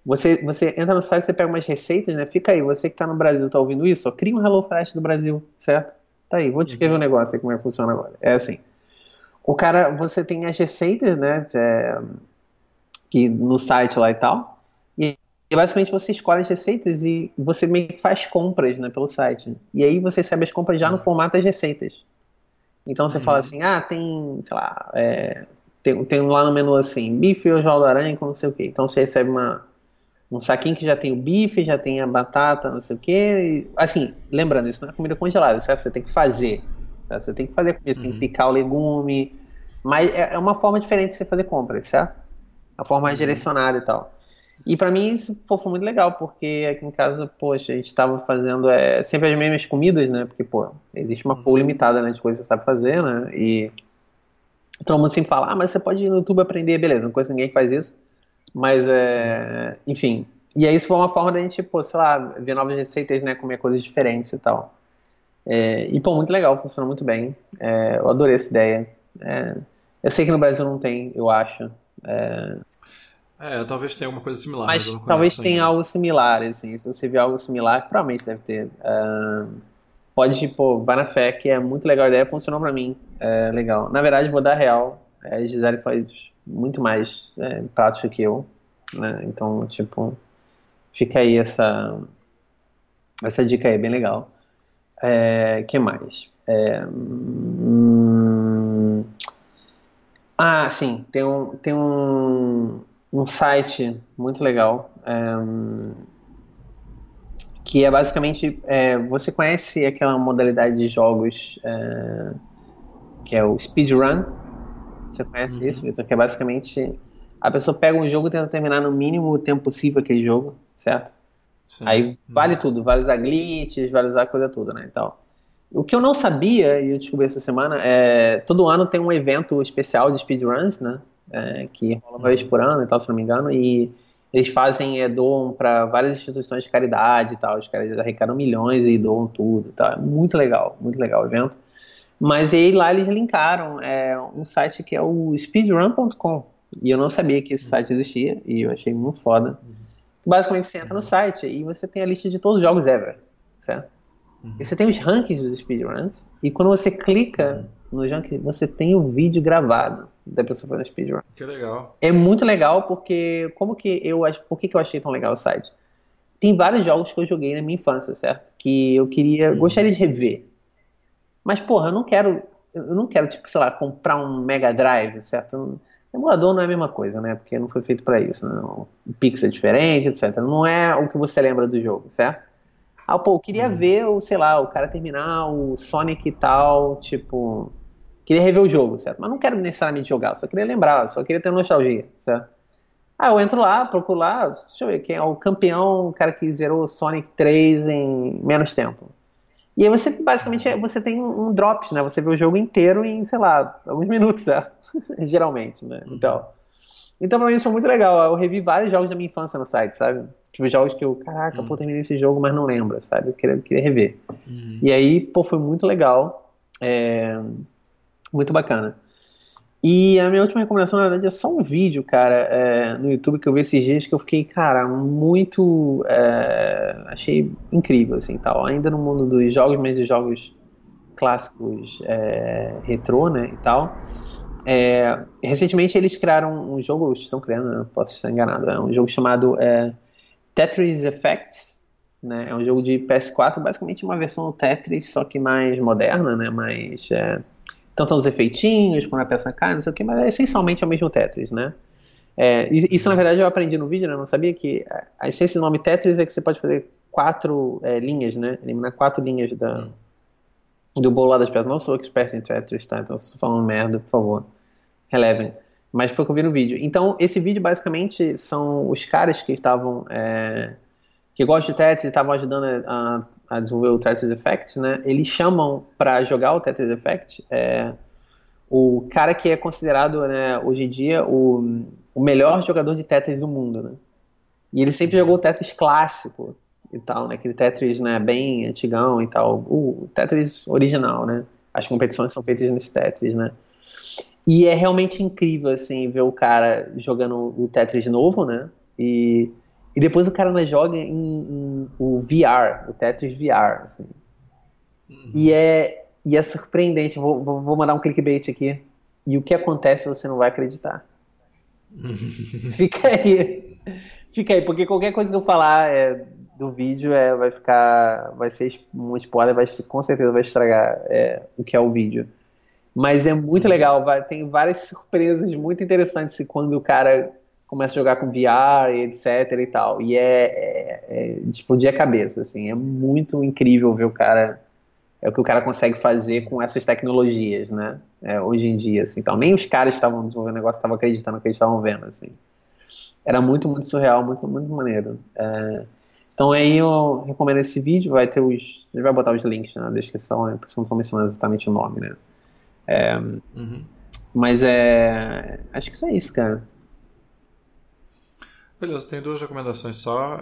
você, você entra no site, você pega umas receitas, né? Fica aí, você que está no Brasil, está ouvindo isso? Ó, cria um HelloFresh do Brasil, certo? Tá aí, vou te escrever um uhum. negócio aí como é que funciona agora. É assim. O cara, você tem as receitas, né? É, que no site lá e tal. E E basicamente você escolhe as receitas e você meio que faz compras né, pelo site. E aí você recebe as compras já no formato das receitas. Então você uhum. fala assim, ah, tem, sei lá, é, tem, tem lá no menu assim, bife ou da aranha com não sei o que. Então você recebe uma, um saquinho que já tem o bife, já tem a batata, não sei o que. Assim, lembrando, isso não é comida congelada, certo? Você tem que fazer. Certo? Você tem que fazer comida, você tem que uhum. picar o legume. Mas é, é uma forma diferente de você fazer compras, certo? A forma mais uhum. direcionada e tal. E para mim isso pô, foi muito legal, porque aqui em casa, poxa, a gente estava fazendo é, sempre as mesmas comidas, né? Porque, pô, existe uma pool limitada né, de coisas que você sabe fazer, né? E todo mundo sempre fala, ah, mas você pode ir no YouTube aprender, beleza, não conheço ninguém que faz isso. Mas, é, enfim. E aí isso foi uma forma da gente, pô, sei lá, ver novas receitas, né? Comer coisas diferentes e tal. É, e, pô, muito legal, funcionou muito bem. É, eu adorei essa ideia. É, eu sei que no Brasil não tem, eu acho. É, é, talvez tenha alguma coisa similar. Mas, mas talvez tenha algo similar, assim. Se você vê algo similar, provavelmente deve ter. Uh, pode, pô, vai na fé, que é muito legal a ideia, funcionou pra mim. É legal. Na verdade, vou dar real. É, a Gisele faz muito mais é, pratos que eu. Né? Então, tipo, fica aí essa, essa dica aí, bem legal. É, que mais? É, ah, sim, tem um, tem um um site muito legal é, que é basicamente é, você conhece aquela modalidade de jogos é, que é o speedrun você conhece uhum. isso Vitor que é basicamente a pessoa pega um jogo e tenta terminar no mínimo tempo possível aquele jogo certo Sim. aí vale uhum. tudo vale usar glitches vale usar coisa toda né então o que eu não sabia e eu descobri essa semana é todo ano tem um evento especial de speedruns né é, que rola uma vez por ano e tal, se não me engano, e eles fazem, é, doam para várias instituições de caridade e tal, os caras arrecadam milhões e doam tudo e tal, é muito legal, muito legal o evento. Mas aí lá eles linkaram é, um site que é o speedrun.com, e eu não sabia que esse site existia, e eu achei muito foda. Basicamente você entra no site e você tem a lista de todos os jogos ever, certo? Uhum. E você tem os rankings dos speedruns, e quando você clica no ranking, você tem o vídeo gravado da pessoa fazendo speedrun. Que legal. É muito legal porque como que eu por que, que eu achei tão legal o site? Tem vários jogos que eu joguei na minha infância, certo? Que eu queria, uhum. gostaria de rever. Mas porra, eu não quero, eu não quero tipo, sei lá, comprar um Mega Drive, certo? Emulador não é a mesma coisa, né? Porque não foi feito para isso, né? O pixel é diferente, etc. Não é o que você lembra do jogo, certo? Ah, pô, eu queria uhum. ver, o, sei lá, o cara terminar o Sonic e tal, tipo, Queria rever o jogo, certo? Mas não quero necessariamente jogar, só queria lembrar, só queria ter nostalgia, certo? Ah, eu entro lá, procuro lá, deixa eu ver quem é o campeão, o cara que zerou Sonic 3 em menos tempo. E aí você, basicamente, você tem um drops, né? Você vê o jogo inteiro em, sei lá, alguns minutos, certo? Geralmente, né? Uhum. Então, então pra mim isso foi muito legal. Eu revi vários jogos da minha infância no site, sabe? Tipo, jogos que eu, caraca, uhum. pô, terminei esse jogo, mas não lembro, sabe? Eu queria, eu queria rever. Uhum. E aí, pô, foi muito legal. É muito bacana. E a minha última recomendação, na verdade, é só um vídeo, cara, é, no YouTube que eu vi esses dias que eu fiquei, cara, muito. É, achei incrível, assim, tal. Ainda no mundo dos jogos, mas dos jogos clássicos é, retrô, né, e tal. É, recentemente eles criaram um jogo, estão criando, não posso estar enganado, é um jogo chamado é, Tetris Effects, né, é um jogo de PS4, basicamente uma versão do Tetris, só que mais moderna, né, mais é, são os efeitinhos, quando a peça cai, não sei o que, mas é essencialmente é o mesmo Tetris, né? É, isso na verdade eu aprendi no vídeo, né? Eu não sabia que a essência do nome Tetris é que você pode fazer quatro é, linhas, né? Eliminar quatro linhas da, do bolo lá das peças. Não sou expert em Tetris, tá? Então se estou falando merda, por favor, relevem. Mas foi o que eu vi no vídeo. Então esse vídeo basicamente são os caras que estavam é, que gostam de Tetris e estavam ajudando a, a desenvolver o Tetris Effect, né, eles chamam para jogar o Tetris Effect é, o cara que é considerado né, hoje em dia o, o melhor jogador de Tetris do mundo, né? E ele sempre jogou o Tetris clássico e tal, né? Aquele Tetris né, bem antigão e tal, o Tetris original, né? As competições são feitas nesse Tetris, né? E é realmente incrível, assim, ver o cara jogando o Tetris novo, né? E e depois o cara ainda joga em, em o VR, o Tetris VR, assim. Uhum. E, é, e é surpreendente. Vou, vou, vou mandar um clickbait aqui. E o que acontece você não vai acreditar. Fica aí. Fica aí, porque qualquer coisa que eu falar é, do vídeo é, vai ficar. Vai ser um spoiler, vai, com certeza vai estragar é, o que é o vídeo. Mas é muito legal, vai, tem várias surpresas muito interessantes quando o cara começa a jogar com VR, etc e tal. E é, é, é de explodir a cabeça, assim. É muito incrível ver o cara. É o que o cara consegue fazer com essas tecnologias, né? É, hoje em dia, assim. Então, nem os caras estavam desenvolvendo o negócio estavam acreditando que eles estavam vendo, assim. Era muito, muito surreal, muito, muito maneiro. É, então aí eu recomendo esse vídeo, vai ter os. A gente vai botar os links na descrição, né? Porque não estou mencionando exatamente o nome, né? É, uhum. Mas é. Acho que isso é isso, cara. Beleza, tem duas recomendações só.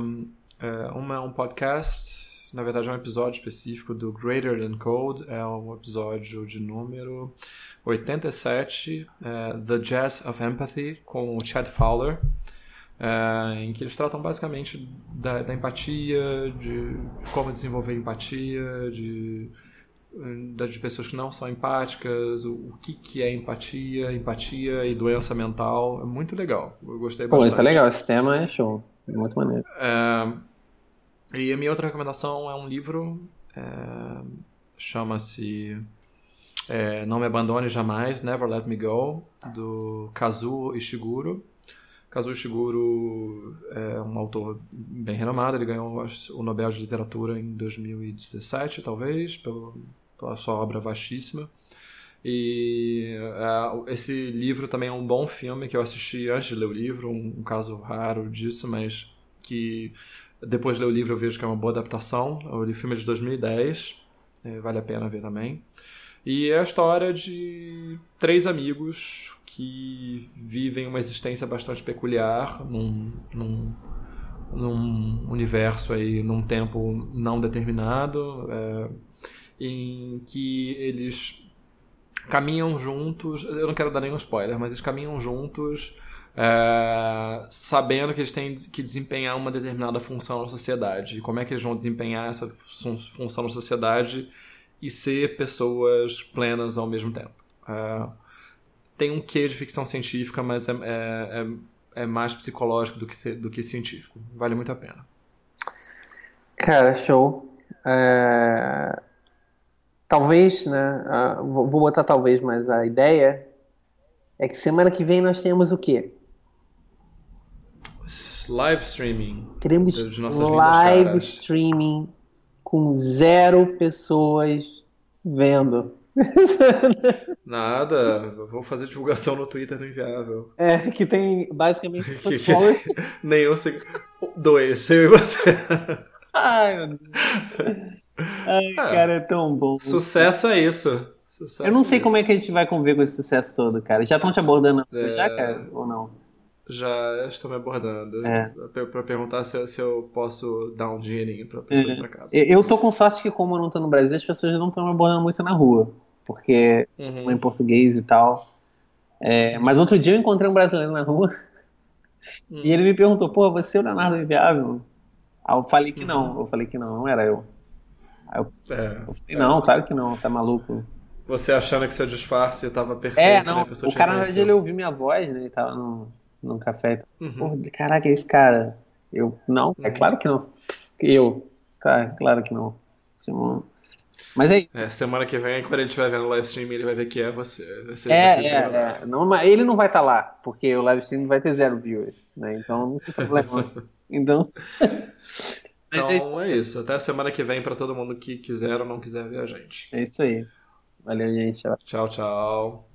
Um, é, uma é um podcast, na verdade é um episódio específico do Greater Than Code, é um episódio de número 87, é, The Jazz of Empathy, com o Chad Fowler, é, em que eles tratam basicamente da, da empatia, de como desenvolver empatia, de das pessoas que não são empáticas, o, o, que, que é empatia, empatia e doença mental. É muito legal. Eu gostei bastante. Pô, isso é legal, esse tema é show. É muito maneiro. É, e a minha outra recomendação é um livro, é, chama-se é, Não Me Abandone Jamais, Never Let Me Go, do Kazuo Ishiguro. Kazuo Ishiguro é um autor bem renomado, ele ganhou o Nobel de Literatura em 2017, talvez, pelo pela sua obra vastíssima. E uh, esse livro também é um bom filme que eu assisti antes de ler o livro, um, um, caso raro disso, mas que depois de ler o livro eu vejo que é uma boa adaptação. O filme é de 2010, é, vale a pena ver também. E é a história de três amigos que vivem uma existência bastante peculiar num, num, num universo aí, num tempo não determinado. É, em que eles caminham juntos. Eu não quero dar nenhum spoiler, mas eles caminham juntos. É, sabendo que eles têm que desempenhar uma determinada função na sociedade. Como é que eles vão desempenhar essa função na sociedade e ser pessoas plenas ao mesmo tempo. É, tem um quê de ficção científica, mas é, é, é, é mais psicológico do que, do que científico. Vale muito a pena. Cara, show. É talvez, né? Uh, vou botar talvez, mas a ideia é que semana que vem nós temos o quê? Live streaming. Teremos live streaming com zero pessoas vendo. Nada, vou fazer divulgação no Twitter do Inviável. É, que tem basicamente followers. Nenhum. Dois, eu e você. Ai, meu Deus. Ai, é. cara, é tão bom. Sucesso é isso. Sucesso eu não sei é como é que a gente vai conviver com esse sucesso todo, cara. Já estão te abordando é... já, cara? Ou não? Já estão me abordando. É. Pra, perguntar se, se, eu posso dar um dinheirinho pra pessoa uhum. ir pra casa. Eu tô com sorte que, como eu não tô no Brasil, as pessoas não estão me abordando muito na rua. Porque uhum. em português e tal. É, mas outro dia eu encontrei um brasileiro na rua. Uhum. E ele me perguntou, pô, você é o Leonardo Inviável? Aí eu falei que não. Uhum. Eu falei que não, não era eu. Aí eu, é, eu falei, não, é. claro que não, tá maluco. Você achando que seu disfarce tava perfeito, é, não, né? O cara, na verdade, ele ouviu minha voz, né? Ele tava num, num café. Uhum. Porra, caraca, esse cara. Eu, não, é uhum. claro que não. Eu, tá, claro que não. Tipo, mas é isso. É, semana que vem, quando ele estiver vendo o live stream, ele vai ver que é você. você é, você é, é. Não, mas ele não vai estar tá lá, porque o live stream vai ter zero viewers, né? Então não tem problema. então. Então é isso. é isso. Até a semana que vem para todo mundo que quiser ou não quiser ver a gente. É isso aí. Valeu, gente. Tchau, tchau.